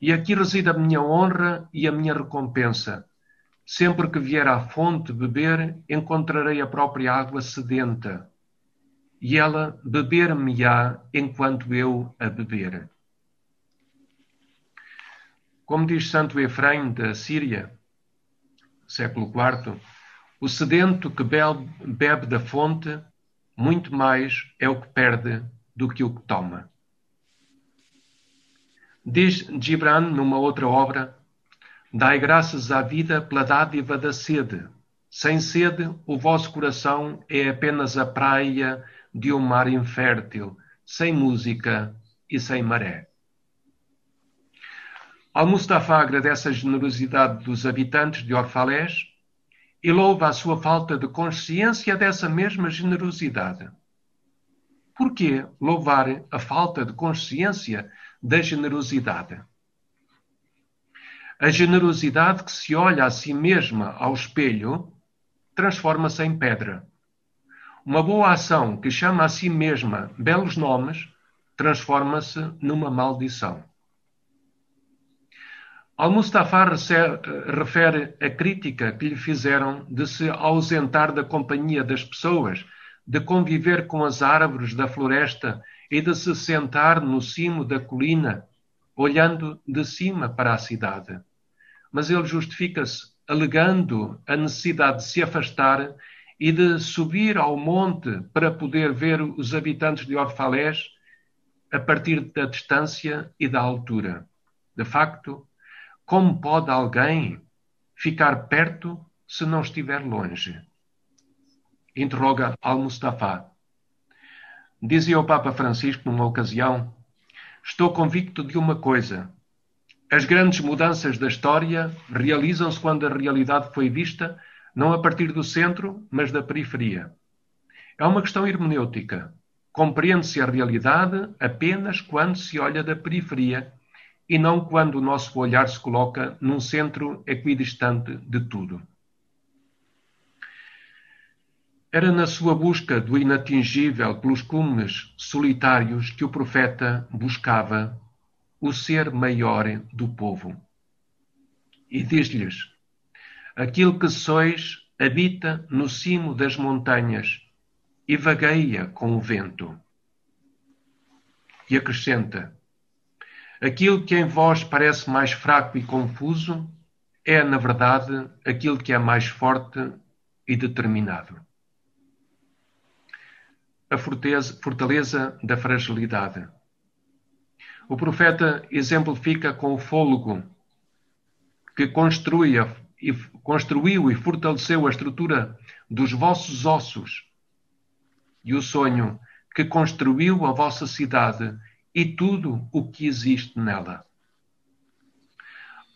E aqui reside a minha honra e a minha recompensa. Sempre que vier à fonte beber, encontrarei a própria água sedenta, e ela beber-me-á enquanto eu a beber. Como diz Santo Efraim da Síria, século IV, o sedento que bebe da fonte, muito mais é o que perde do que o que toma. Diz Gibran numa outra obra: Dai graças à vida pela dádiva da sede. Sem sede, o vosso coração é apenas a praia de um mar infértil, sem música e sem maré. Al-Mustafa agradece a generosidade dos habitantes de Orfalés e louva a sua falta de consciência dessa mesma generosidade. Por que louvar a falta de consciência da generosidade. A generosidade que se olha a si mesma ao espelho transforma-se em pedra. Uma boa ação que chama a si mesma belos nomes transforma-se numa maldição. Al-Mustafa refere a crítica que lhe fizeram de se ausentar da companhia das pessoas, de conviver com as árvores da floresta e de se sentar no cimo da colina, olhando de cima para a cidade. Mas ele justifica-se alegando a necessidade de se afastar e de subir ao monte para poder ver os habitantes de Orfalés a partir da distância e da altura. De facto, como pode alguém ficar perto se não estiver longe? Interroga Al-Mustafa. Dizia o Papa Francisco numa ocasião: Estou convicto de uma coisa. As grandes mudanças da história realizam-se quando a realidade foi vista não a partir do centro, mas da periferia. É uma questão hermenêutica. Compreende-se a realidade apenas quando se olha da periferia e não quando o nosso olhar se coloca num centro equidistante de tudo. Era na sua busca do inatingível pelos cumes solitários que o profeta buscava o ser maior do povo. E diz-lhes: Aquilo que sois habita no cimo das montanhas e vagueia com o vento. E acrescenta: Aquilo que em vós parece mais fraco e confuso é, na verdade, aquilo que é mais forte e determinado. A fortaleza, da fragilidade. O profeta exemplifica com o fôlego que e construiu e fortaleceu a estrutura dos vossos ossos e o sonho que construiu a vossa cidade e tudo o que existe nela.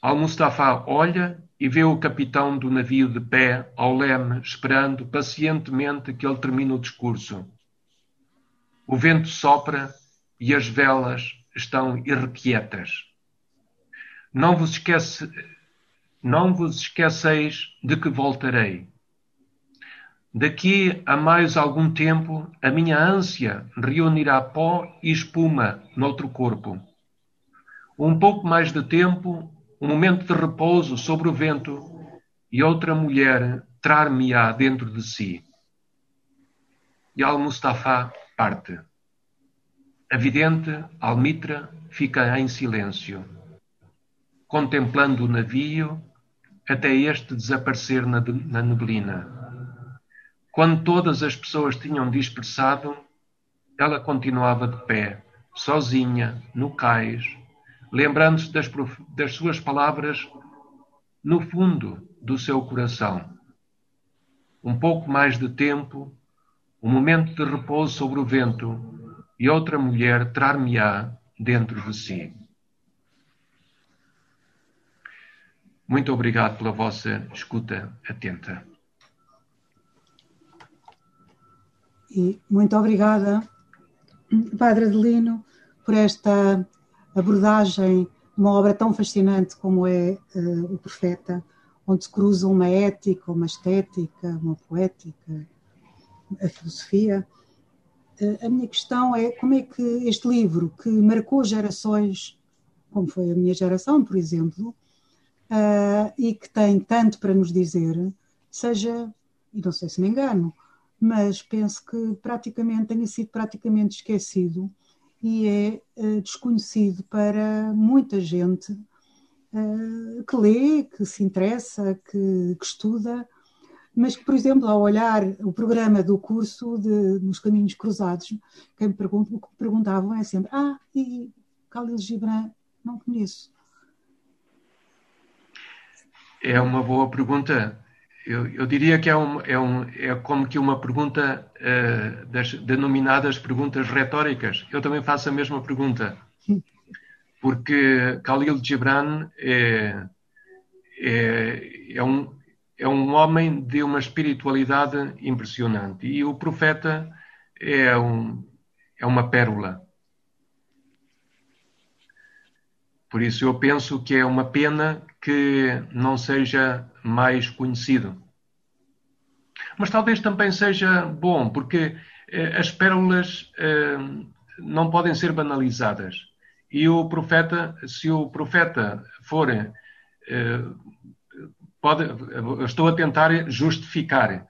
Al-Mustafa olha e vê o capitão do navio de pé ao leme, esperando pacientemente que ele termine o discurso. O vento sopra e as velas estão irrequietas. Não vos esquece, não vos esqueceis de que voltarei. Daqui a mais algum tempo, a minha ânsia reunirá pó e espuma noutro corpo. Um pouco mais de tempo, um momento de repouso sobre o vento, e outra mulher trar-me-á dentro de si. E Al-Mustafa parte. A vidente, Almitra, fica em silêncio, contemplando o navio até este desaparecer na, na neblina. Quando todas as pessoas tinham dispersado, ela continuava de pé, sozinha, no cais, lembrando-se das, das suas palavras no fundo do seu coração. Um pouco mais de tempo, um momento de repouso sobre o vento, e outra mulher trar-me-á dentro de si. Muito obrigado pela vossa escuta atenta. E muito obrigada, Padre Adelino, por esta abordagem de uma obra tão fascinante como é uh, O Profeta, onde se cruza uma ética, uma estética, uma poética, a filosofia. Uh, a minha questão é como é que este livro, que marcou gerações, como foi a minha geração, por exemplo, uh, e que tem tanto para nos dizer, seja, e não sei se me engano, mas penso que praticamente tenha sido praticamente esquecido e é uh, desconhecido para muita gente uh, que lê, que se interessa, que, que, estuda, mas que, por exemplo, ao olhar o programa do curso de, nos Caminhos Cruzados, quem me pergunta, o que me perguntavam é sempre: Ah, e Khalil Gibran, não conheço. É uma boa pergunta. Eu, eu diria que é, um, é, um, é como que uma pergunta uh, das denominadas perguntas retóricas. Eu também faço a mesma pergunta. *laughs* Porque Khalil Gibran é, é, é, um, é um homem de uma espiritualidade impressionante. E o profeta é, um, é uma pérola. Por isso eu penso que é uma pena que não seja mais conhecido. Mas talvez também seja bom, porque eh, as pérolas eh, não podem ser banalizadas. E o profeta, se o profeta for pode, estou a tentar justificar.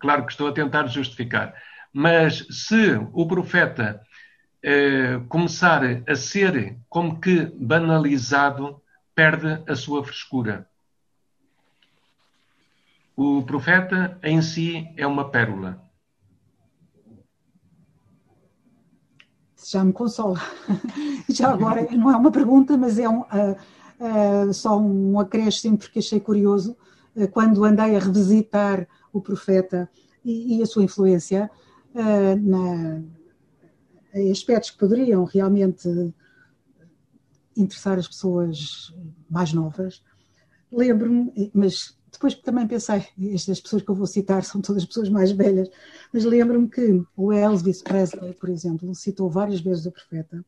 claro que estou a tentar justificar. Mas se o profeta começar a ser como que banalizado, perde a sua frescura. O profeta em si é uma pérola. Já me consola. *laughs* Já agora, não é uma pergunta, mas é um, uh, uh, só um acréscimo, porque achei curioso, uh, quando andei a revisitar o profeta e, e a sua influência na, em aspectos que poderiam realmente interessar as pessoas mais novas. Lembro-me, mas depois também pensei, estas pessoas que eu vou citar são todas pessoas mais velhas, mas lembro-me que o Elvis Presley, por exemplo, citou várias vezes o profeta.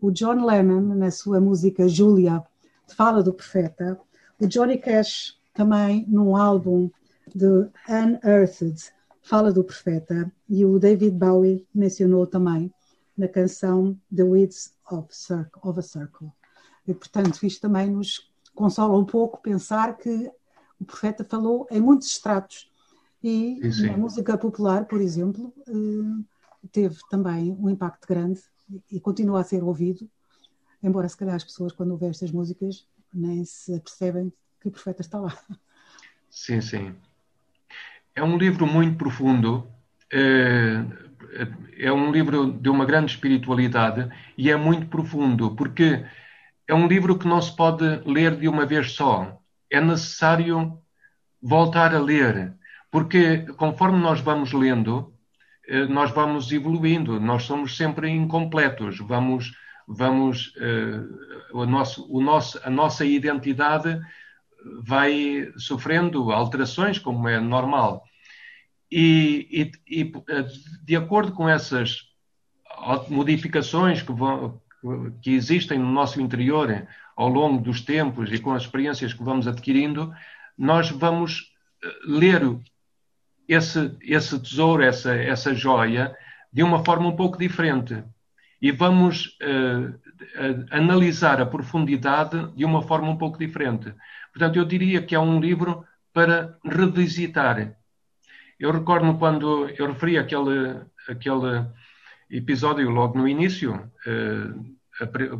O John Lennon, na sua música Julia, fala do profeta. O Johnny Cash, também num álbum de Unearthed, fala do profeta. E o David Bowie mencionou também na canção The Weeds of, of a Circle. E, portanto, isto também nos consola um pouco pensar que o profeta falou em muitos estratos e sim, na música popular, por exemplo, eh, teve também um impacto grande e continua a ser ouvido, embora se calhar as pessoas quando ouvem estas músicas nem se percebem que o profeta está lá. Sim, sim. É um livro muito profundo, é, é um livro de uma grande espiritualidade e é muito profundo, porque é um livro que não se pode ler de uma vez só é necessário voltar a ler, porque conforme nós vamos lendo, eh, nós vamos evoluindo, nós somos sempre incompletos, vamos, vamos uh, o nosso, o nosso, a nossa identidade vai sofrendo alterações, como é normal. E, e, e eh, de acordo com essas modificações que, vão, que existem no nosso interior, ao longo dos tempos e com as experiências que vamos adquirindo, nós vamos eh, ler esse, esse tesouro, essa, essa joia, de uma forma um pouco diferente. E vamos uh, analisar a profundidade de uma forma um pouco diferente. Portanto, eu diria que é um livro para revisitar. Eu recordo quando eu referi aquele, aquele episódio logo no início, uh,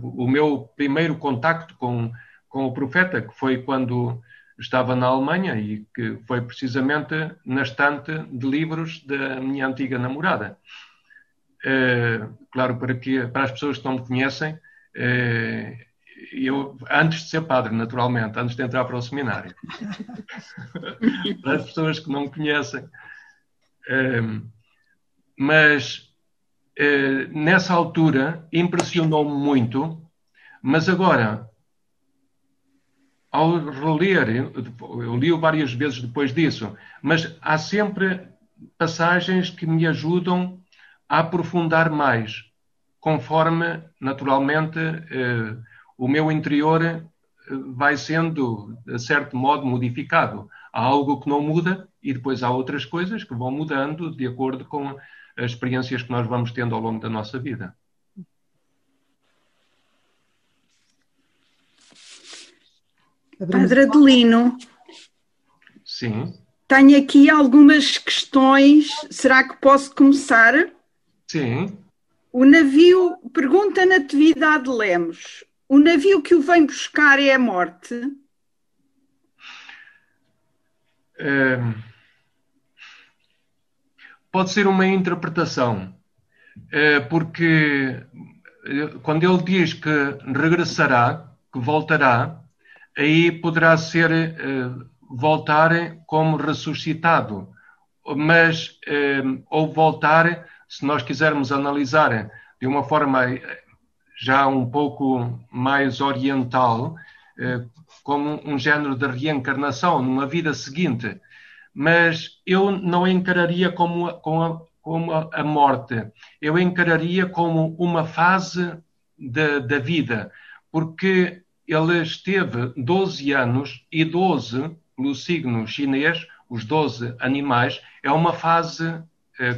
o meu primeiro contacto com, com o profeta, que foi quando estava na Alemanha e que foi precisamente na estante de livros da minha antiga namorada. É, claro, para, que, para as pessoas que não me conhecem, é, eu, antes de ser padre, naturalmente, antes de entrar para o seminário. *laughs* para as pessoas que não me conhecem. É, mas eh, nessa altura impressionou-me muito, mas agora, ao reler, eu li-o várias vezes depois disso, mas há sempre passagens que me ajudam a aprofundar mais, conforme, naturalmente, eh, o meu interior eh, vai sendo, de certo modo, modificado. Há algo que não muda e depois há outras coisas que vão mudando de acordo com as experiências que nós vamos tendo ao longo da nossa vida. Padre Adelino. Sim. Tenho aqui algumas questões. Será que posso começar? Sim. O navio, pergunta Natividade Lemos, o navio que o vem buscar é a morte? É pode ser uma interpretação, eh, porque eh, quando ele diz que regressará, que voltará, aí poderá ser eh, voltar como ressuscitado, mas ou voltar, se nós quisermos analisar de uma forma já um pouco mais oriental, como um género de reencarnação numa vida seguinte mas eu não encararia como, como, como a morte, eu encararia como uma fase da vida, porque ele esteve 12 anos e 12, no signo chinês, os 12 animais, é uma fase eh,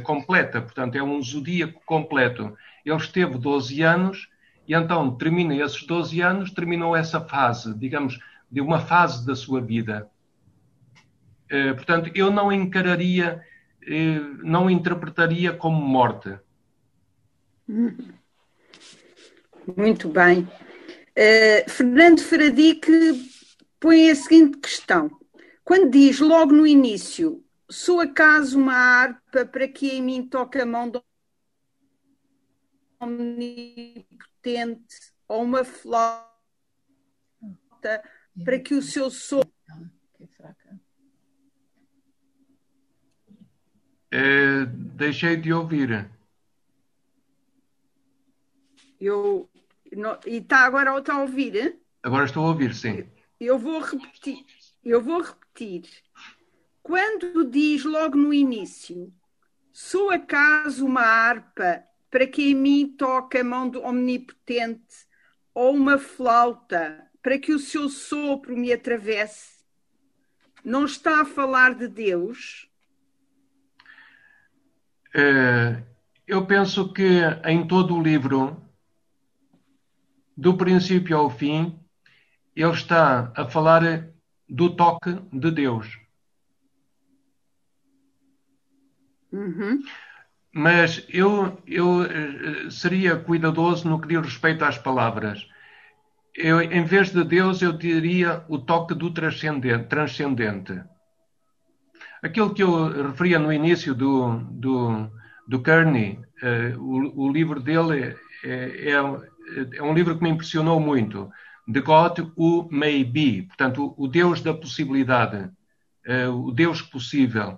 completa, portanto, é um zodíaco completo. Ele esteve 12 anos e então termina esses 12 anos, terminou essa fase, digamos, de uma fase da sua vida. Eh, portanto, eu não encararia, eh, não interpretaria como morte. Muito bem. Uh, Fernando Fradique põe a seguinte questão. Quando diz logo no início, sou acaso uma harpa para que em mim toque a mão do omnipotente ou uma flauta para que o seu som. É, deixei de ouvir. Eu, não, e está agora está a ouvir? Agora estou a ouvir, sim. Eu vou repetir. Eu vou repetir. Quando diz logo no início, sou acaso uma harpa para que em mim toque a mão do omnipotente ou uma flauta para que o seu sopro me atravesse? Não está a falar de Deus? É, eu penso que em todo o livro, do princípio ao fim, ele está a falar do toque de Deus. Uhum. Mas eu, eu eh, seria cuidadoso no que diz respeito às palavras eu, em vez de Deus, eu diria o toque do transcendente. transcendente. Aquilo que eu referia no início do, do, do Kearney, uh, o, o, livro dele é, é, é, um livro que me impressionou muito. The God Who May Be, portanto, o, o Deus da possibilidade, uh, o Deus possível.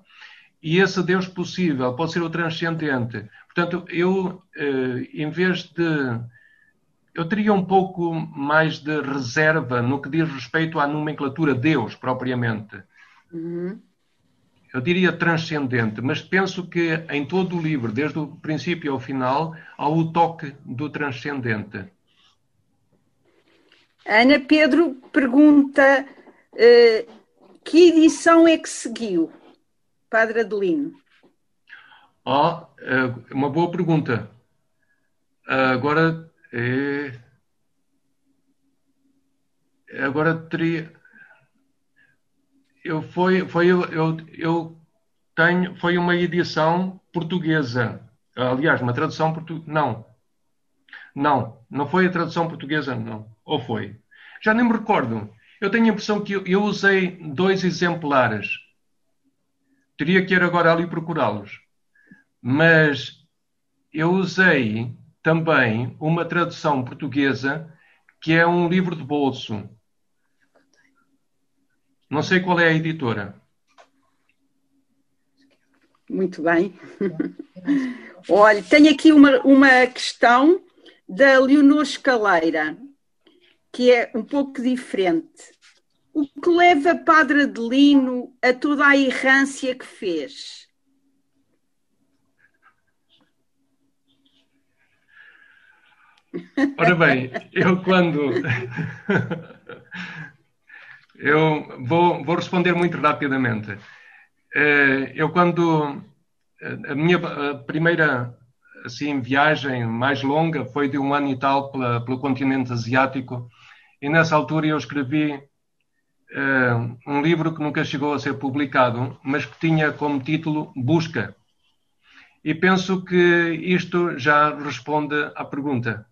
E esse Deus possível pode ser o transcendente. Portanto, eu, uh, em vez de eu teria um pouco mais de reserva no que diz respeito à nomenclatura Deus, propriamente. Uhum. Eu diria transcendente, mas penso que em todo o livro, desde o princípio ao final, há o toque do transcendente. Ana Pedro pergunta uh, que edição é que seguiu, Padre Adelino? Oh, uma boa pergunta. Uh, agora é... Agora teria. Eu foi, foi eu, eu tenho, foi uma edição portuguesa. Aliás, uma tradução portuguesa. Não. Não, não foi a tradução portuguesa, não. Ou foi? Já nem me recordo. Eu tenho a impressão que eu, eu usei dois exemplares. Teria que ir agora ali procurá-los. Mas eu usei também uma tradução portuguesa que é um livro de bolso. Não sei qual é a editora. Muito bem. Olha, tenho aqui uma, uma questão da Leonor Escaleira, que é um pouco diferente. O que leva Padre Adelino a toda a errância que fez? Ora bem, eu quando. eu vou, vou responder muito rapidamente. Eh, eu quando. A minha primeira assim, viagem mais longa foi de um ano e tal pela, pelo continente asiático, e nessa altura eu escrevi um livro que nunca chegou a ser publicado, mas que tinha como título Busca. E penso que isto já responde à pergunta.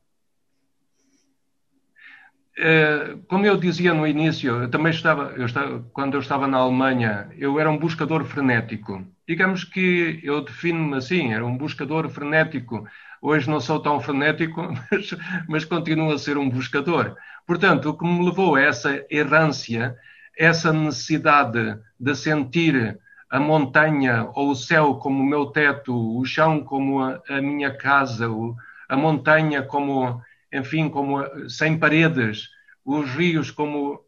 Eh, como eu dizia no início, eu também estava, eu estava, quando eu estava na Alemanha, eu era um buscador frenético. Digamos que eu defino-me assim, era um buscador frenético. Hoje não sou tão frenético, *laughs* mas, mas continuo a ser um buscador. Portanto, o que me levou a essa errância, essa necessidade de sentir a montanha ou o céu como o meu teto, o chão como a, a minha casa, o, a montanha como enfim, como sem paredes, os rios como,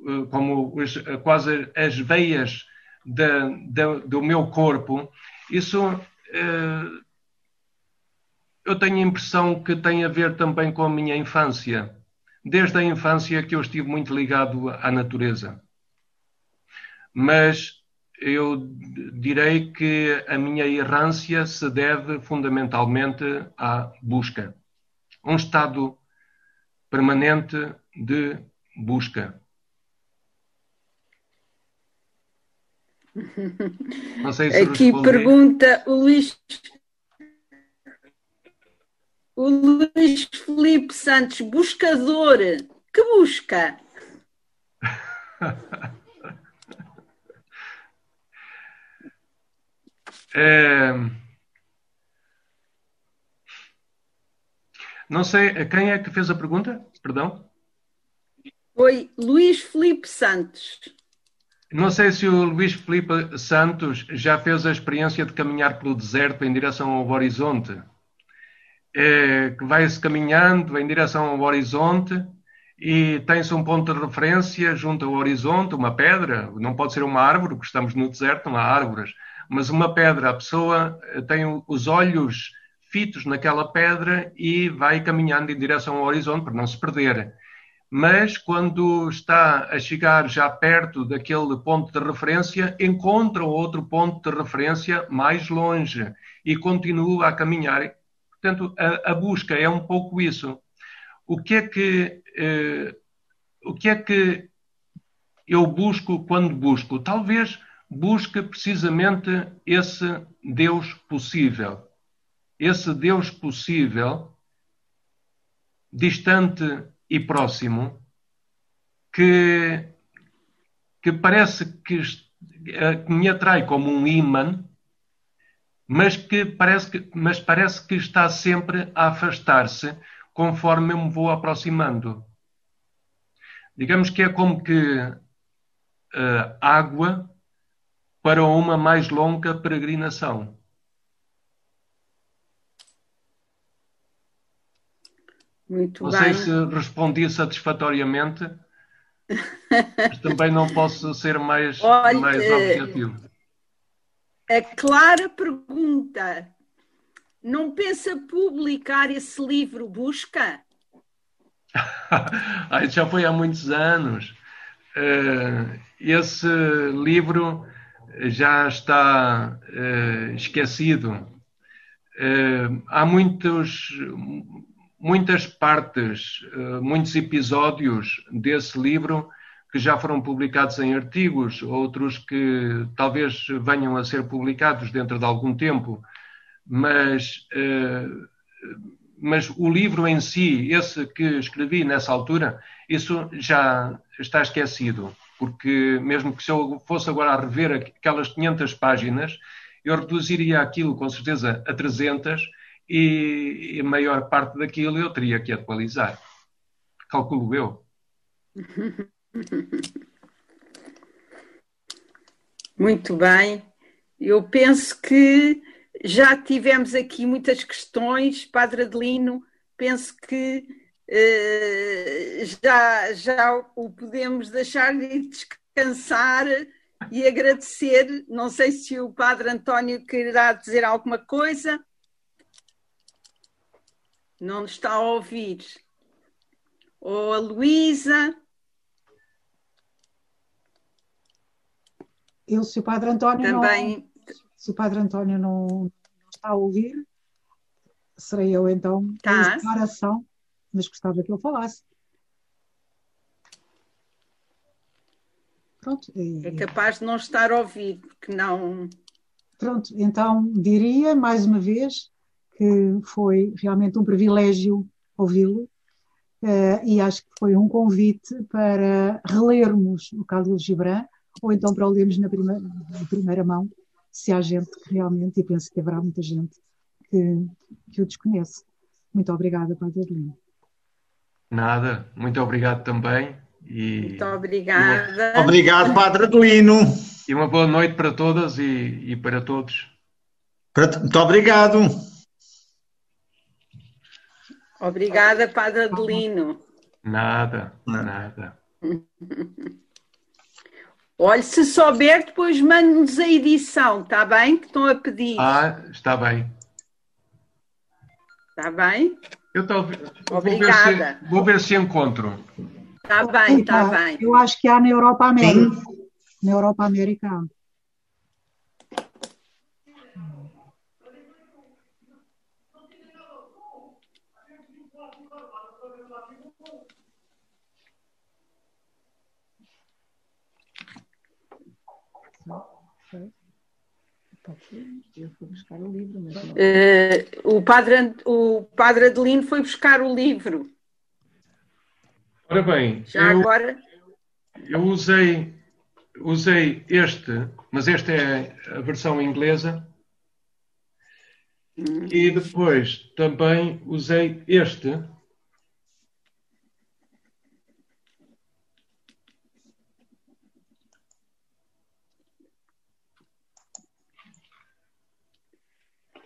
eh, como os, quase as veias da, da, do meu corpo, isso eh, eu tenho a impressão que tem a ver também com a minha infância desde a infância que eu estive muito ligado à natureza. Mas eu direi que a minha errância se deve fundamentalmente à busca. Um estado permanente de busca. *laughs* Não sei se Aqui pergunta o Luís o Luís Felipe Santos, buscador, que busca? *laughs* É... Não sei, quem é que fez a pergunta? Perdão? Foi Luís Felipe Santos. Não sei se o Luís Felipe Santos já fez a experiência de caminhar pelo deserto em direção ao horizonte. É, que vai-se caminhando em direção ao horizonte e tem-se um ponto de referência junto ao horizonte, uma pedra, não pode ser uma árvore, porque estamos no deserto, não há árvores, mas uma pedra, a pessoa tem os olhos fitos naquela pedra e vai caminhando em direção ao horizonte para não se perder. Mas quando está a chegar já perto daquele ponto de referência, encontra outro ponto de referência mais longe e continua a caminhar. Portanto, a, a busca é um pouco isso. O que é que eh, o que é que eu busco quando busco? Talvez busque precisamente esse Deus possível esse Deus possível, distante e próximo, que, que parece que, que me atrai como um imã, mas que parece que, mas parece que está sempre a afastar-se conforme eu me vou aproximando. Digamos que é como que uh, água para uma mais longa peregrinação. Muito não bem. sei se respondi satisfatoriamente, mas também não posso ser mais, *laughs* Olha, mais objetivo. A clara pergunta: não pensa publicar esse livro Busca? *laughs* ah, já foi há muitos anos. Uh, esse livro já está uh, esquecido. Uh, há muitos muitas partes, muitos episódios desse livro que já foram publicados em artigos, outros que talvez venham a ser publicados dentro de algum tempo, mas, mas o livro em si, esse que escrevi nessa altura, isso já está esquecido, porque mesmo que se eu fosse agora a rever aquelas 500 páginas, eu reduziria aquilo com certeza a 300 e a maior parte daquilo eu teria que atualizar. Calculo eu. *laughs* Muito bem. Eu penso que já tivemos aqui muitas questões, Padre Adelino. Penso que uh, já, já o podemos deixar de descansar e agradecer. Não sei se o Padre António quererá dizer alguma coisa. Não está a ouvir. Ou a Luísa. Eu, se o Padre António Também... não, se o Padre António não, está a ouvir, serei eu então Tá. a declaração, mas gostava que ele falasse. Pronto, É capaz de não estar a ouvir, porque não. Pronto, então diria mais uma vez que foi realmente um privilégio ouvi-lo uh, e acho que foi um convite para relermos o Khalil Gibran ou então para o lermos na primeira, na primeira mão, se há gente que realmente, e penso que haverá muita gente que, que o desconhece. Muito obrigada, Padre Adelino. Nada, muito obrigado também. E Muito obrigada. Uma... Obrigado, Padre Adelino. E uma boa noite para todas e, e para todos. Muito obrigado. Obrigada, Padre Adelino. Nada, nada. *laughs* Olha, se souber, depois mande-nos a edição, está bem? Que estão a pedir. Ah, está bem. Está bem? Eu talvez. Obrigada. Vou ver se, vou ver se encontro. Está bem, está bem. Eu acho que há na Europa América. Sim. Na Europa América Eu fui buscar o livro, mas não... uh, o, padre, o padre Adelino foi buscar o livro. Ora bem, já eu, agora. Eu usei, usei este, mas esta é a versão inglesa. Hum. E depois também usei este,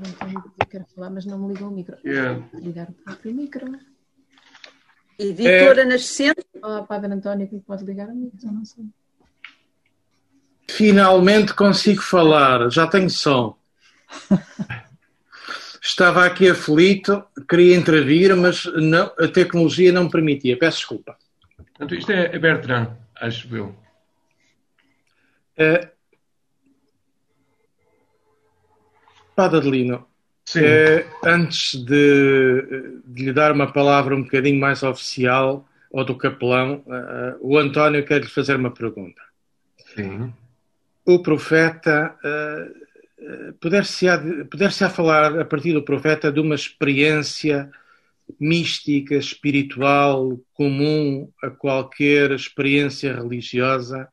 António quer falar, mas não me ligou o micro. Yeah. Ligar o próprio micro. Editora é... Nascente. Olá, Padre António, que pode ligar o micro, eu não sei. Finalmente consigo falar, já tenho som. Estava aqui aflito, queria intervir, mas não, a tecnologia não me permitia. Peço desculpa. Portanto, isto é Bertrand, acho eu. É, Padre Adelino, eh, antes de, de, lhe dar uma palavra um bocadinho mais oficial, ou do capelão, uh, o António quer lhe fazer uma pergunta. Sim. O profeta, uh, puder-se-á poder falar, a partir do profeta, de uma experiência mística, espiritual, comum a qualquer experiência religiosa,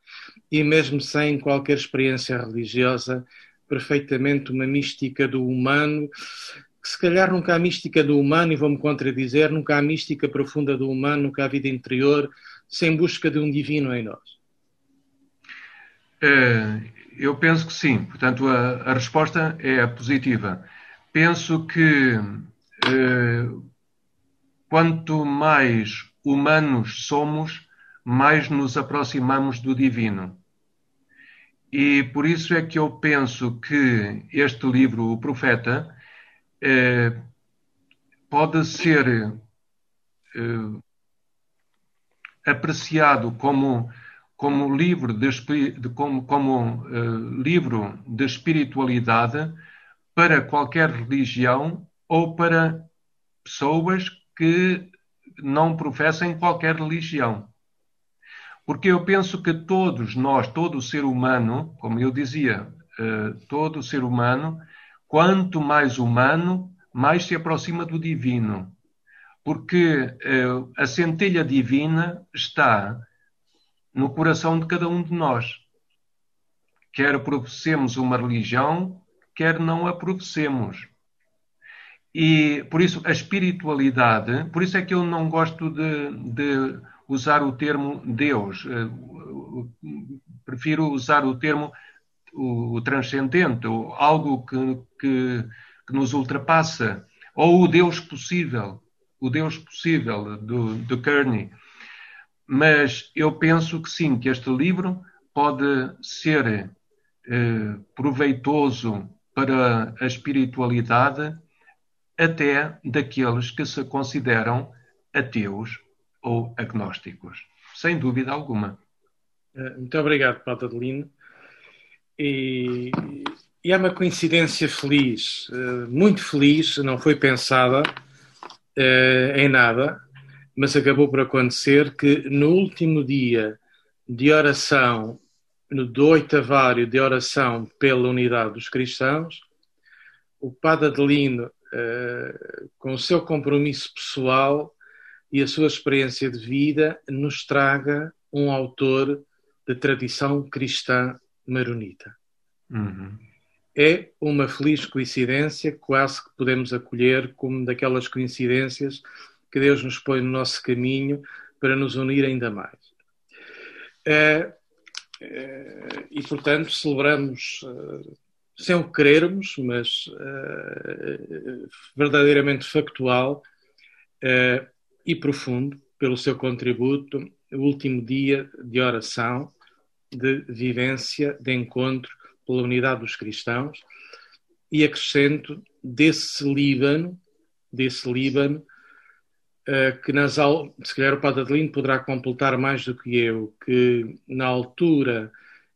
e mesmo sem qualquer experiência religiosa, perfeitamente uma mística do humano, que se calhar nunca há mística do humano, e vou-me contradizer, nunca há mística profunda do humano, nunca há vida interior, sem busca de um divino em nós. É, eu penso que sim. Portanto, a, a resposta é positiva. Penso que é, quanto mais humanos somos, mais nos aproximamos do divino. E por isso é que eu penso que este livro, O Profeta, eh, pode ser eh, apreciado como, como livro de, de como, como eh, livro de espiritualidade para qualquer religião ou para pessoas que não professem qualquer religião. Porque eu penso que todos nós, todo ser humano, como eu dizia, uh, todo ser humano, quanto mais humano, mais se aproxima do divino. Porque uh, a centelha divina está no coração de cada um de nós. Quer professemos uma religião, quer não a professemos. E por isso a espiritualidade, por isso é que eu não gosto de, de usar o termo Deus. Eh, prefiro usar o termo o transcendente, ou algo que, que, que, nos ultrapassa, ou o Deus possível, o Deus possível do, do Kearney. Mas eu penso que sim, que este livro pode ser eh, proveitoso para a espiritualidade até daqueles que se consideram ateus ou agnósticos, sem dúvida alguma. Eh, muito obrigado, Padre Adelino. E, e é uma coincidência feliz, eh, muito feliz, não foi pensada eh, em nada, mas acabou por acontecer que no último dia de oração, no do oitavário de oração pela unidade dos cristãos, o Padre Adelino, com o seu compromisso pessoal, e a sua experiência de vida nos traga um autor de tradição cristã maronita. Uhum. É uma feliz coincidência, quase que podemos acolher como daquelas coincidências que Deus nos põe no nosso caminho para nos unir ainda mais. É, é, e, portanto, celebramos, uh, sem o querermos, mas uh, verdadeiramente factual, uh, e profundo pelo seu contributo, o último dia de oração, de vivência, de encontro pela unidade dos cristãos, e acrescento desse Líbano, desse Líbano, uh, que nas se calhar o Padre Adelino poderá completar mais do que eu, que na altura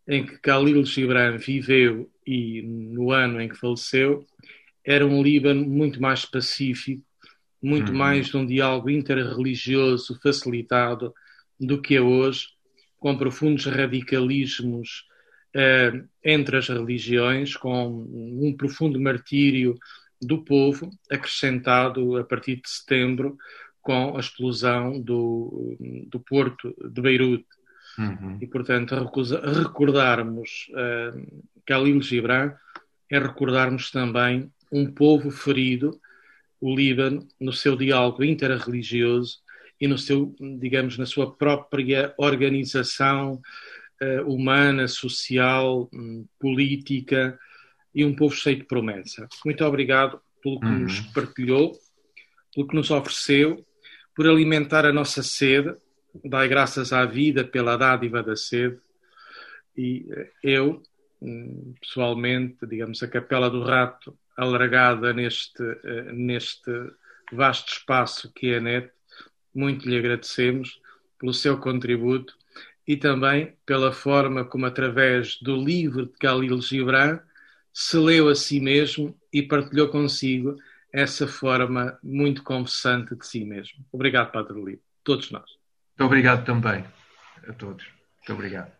em que Khalil Gibran viveu e no ano em que faleceu, era um Líbano muito mais pacífico, muito uhum. mais de um diálogo interreligioso facilitado do que é hoje, com profundos radicalismos uh, entre as religiões, com um profundo martírio do povo, acrescentado a partir de setembro com a explosão do, do porto de Beirute. Uhum. E, portanto, recusa, recordarmos uh, Khalil Gibran é recordarmos também um povo ferido, o Líbano, no seu diálogo interreligioso e no seu, digamos, na sua própria organização uh, humana, social, um, política e um povo cheio de promessa. Muito obrigado pelo que uhum. nos partilhou, pelo que nos ofereceu, por alimentar a nossa sede. Dai graças à vida pela dádiva da sede. E eh, eu, hum, pessoalmente, digamos, a Capela do Rato, alargada neste, eh, neste vasto espaço que é a NET, muito lhe agradecemos pelo seu contributo e também pela forma como, através do livro de Khalil Gibran, se leu a si mesmo e partilhou consigo essa forma muito confessante de si mesmo. Obrigado, Padre Lito. Todos nós. Muito obrigado também a todos. Muito obrigado.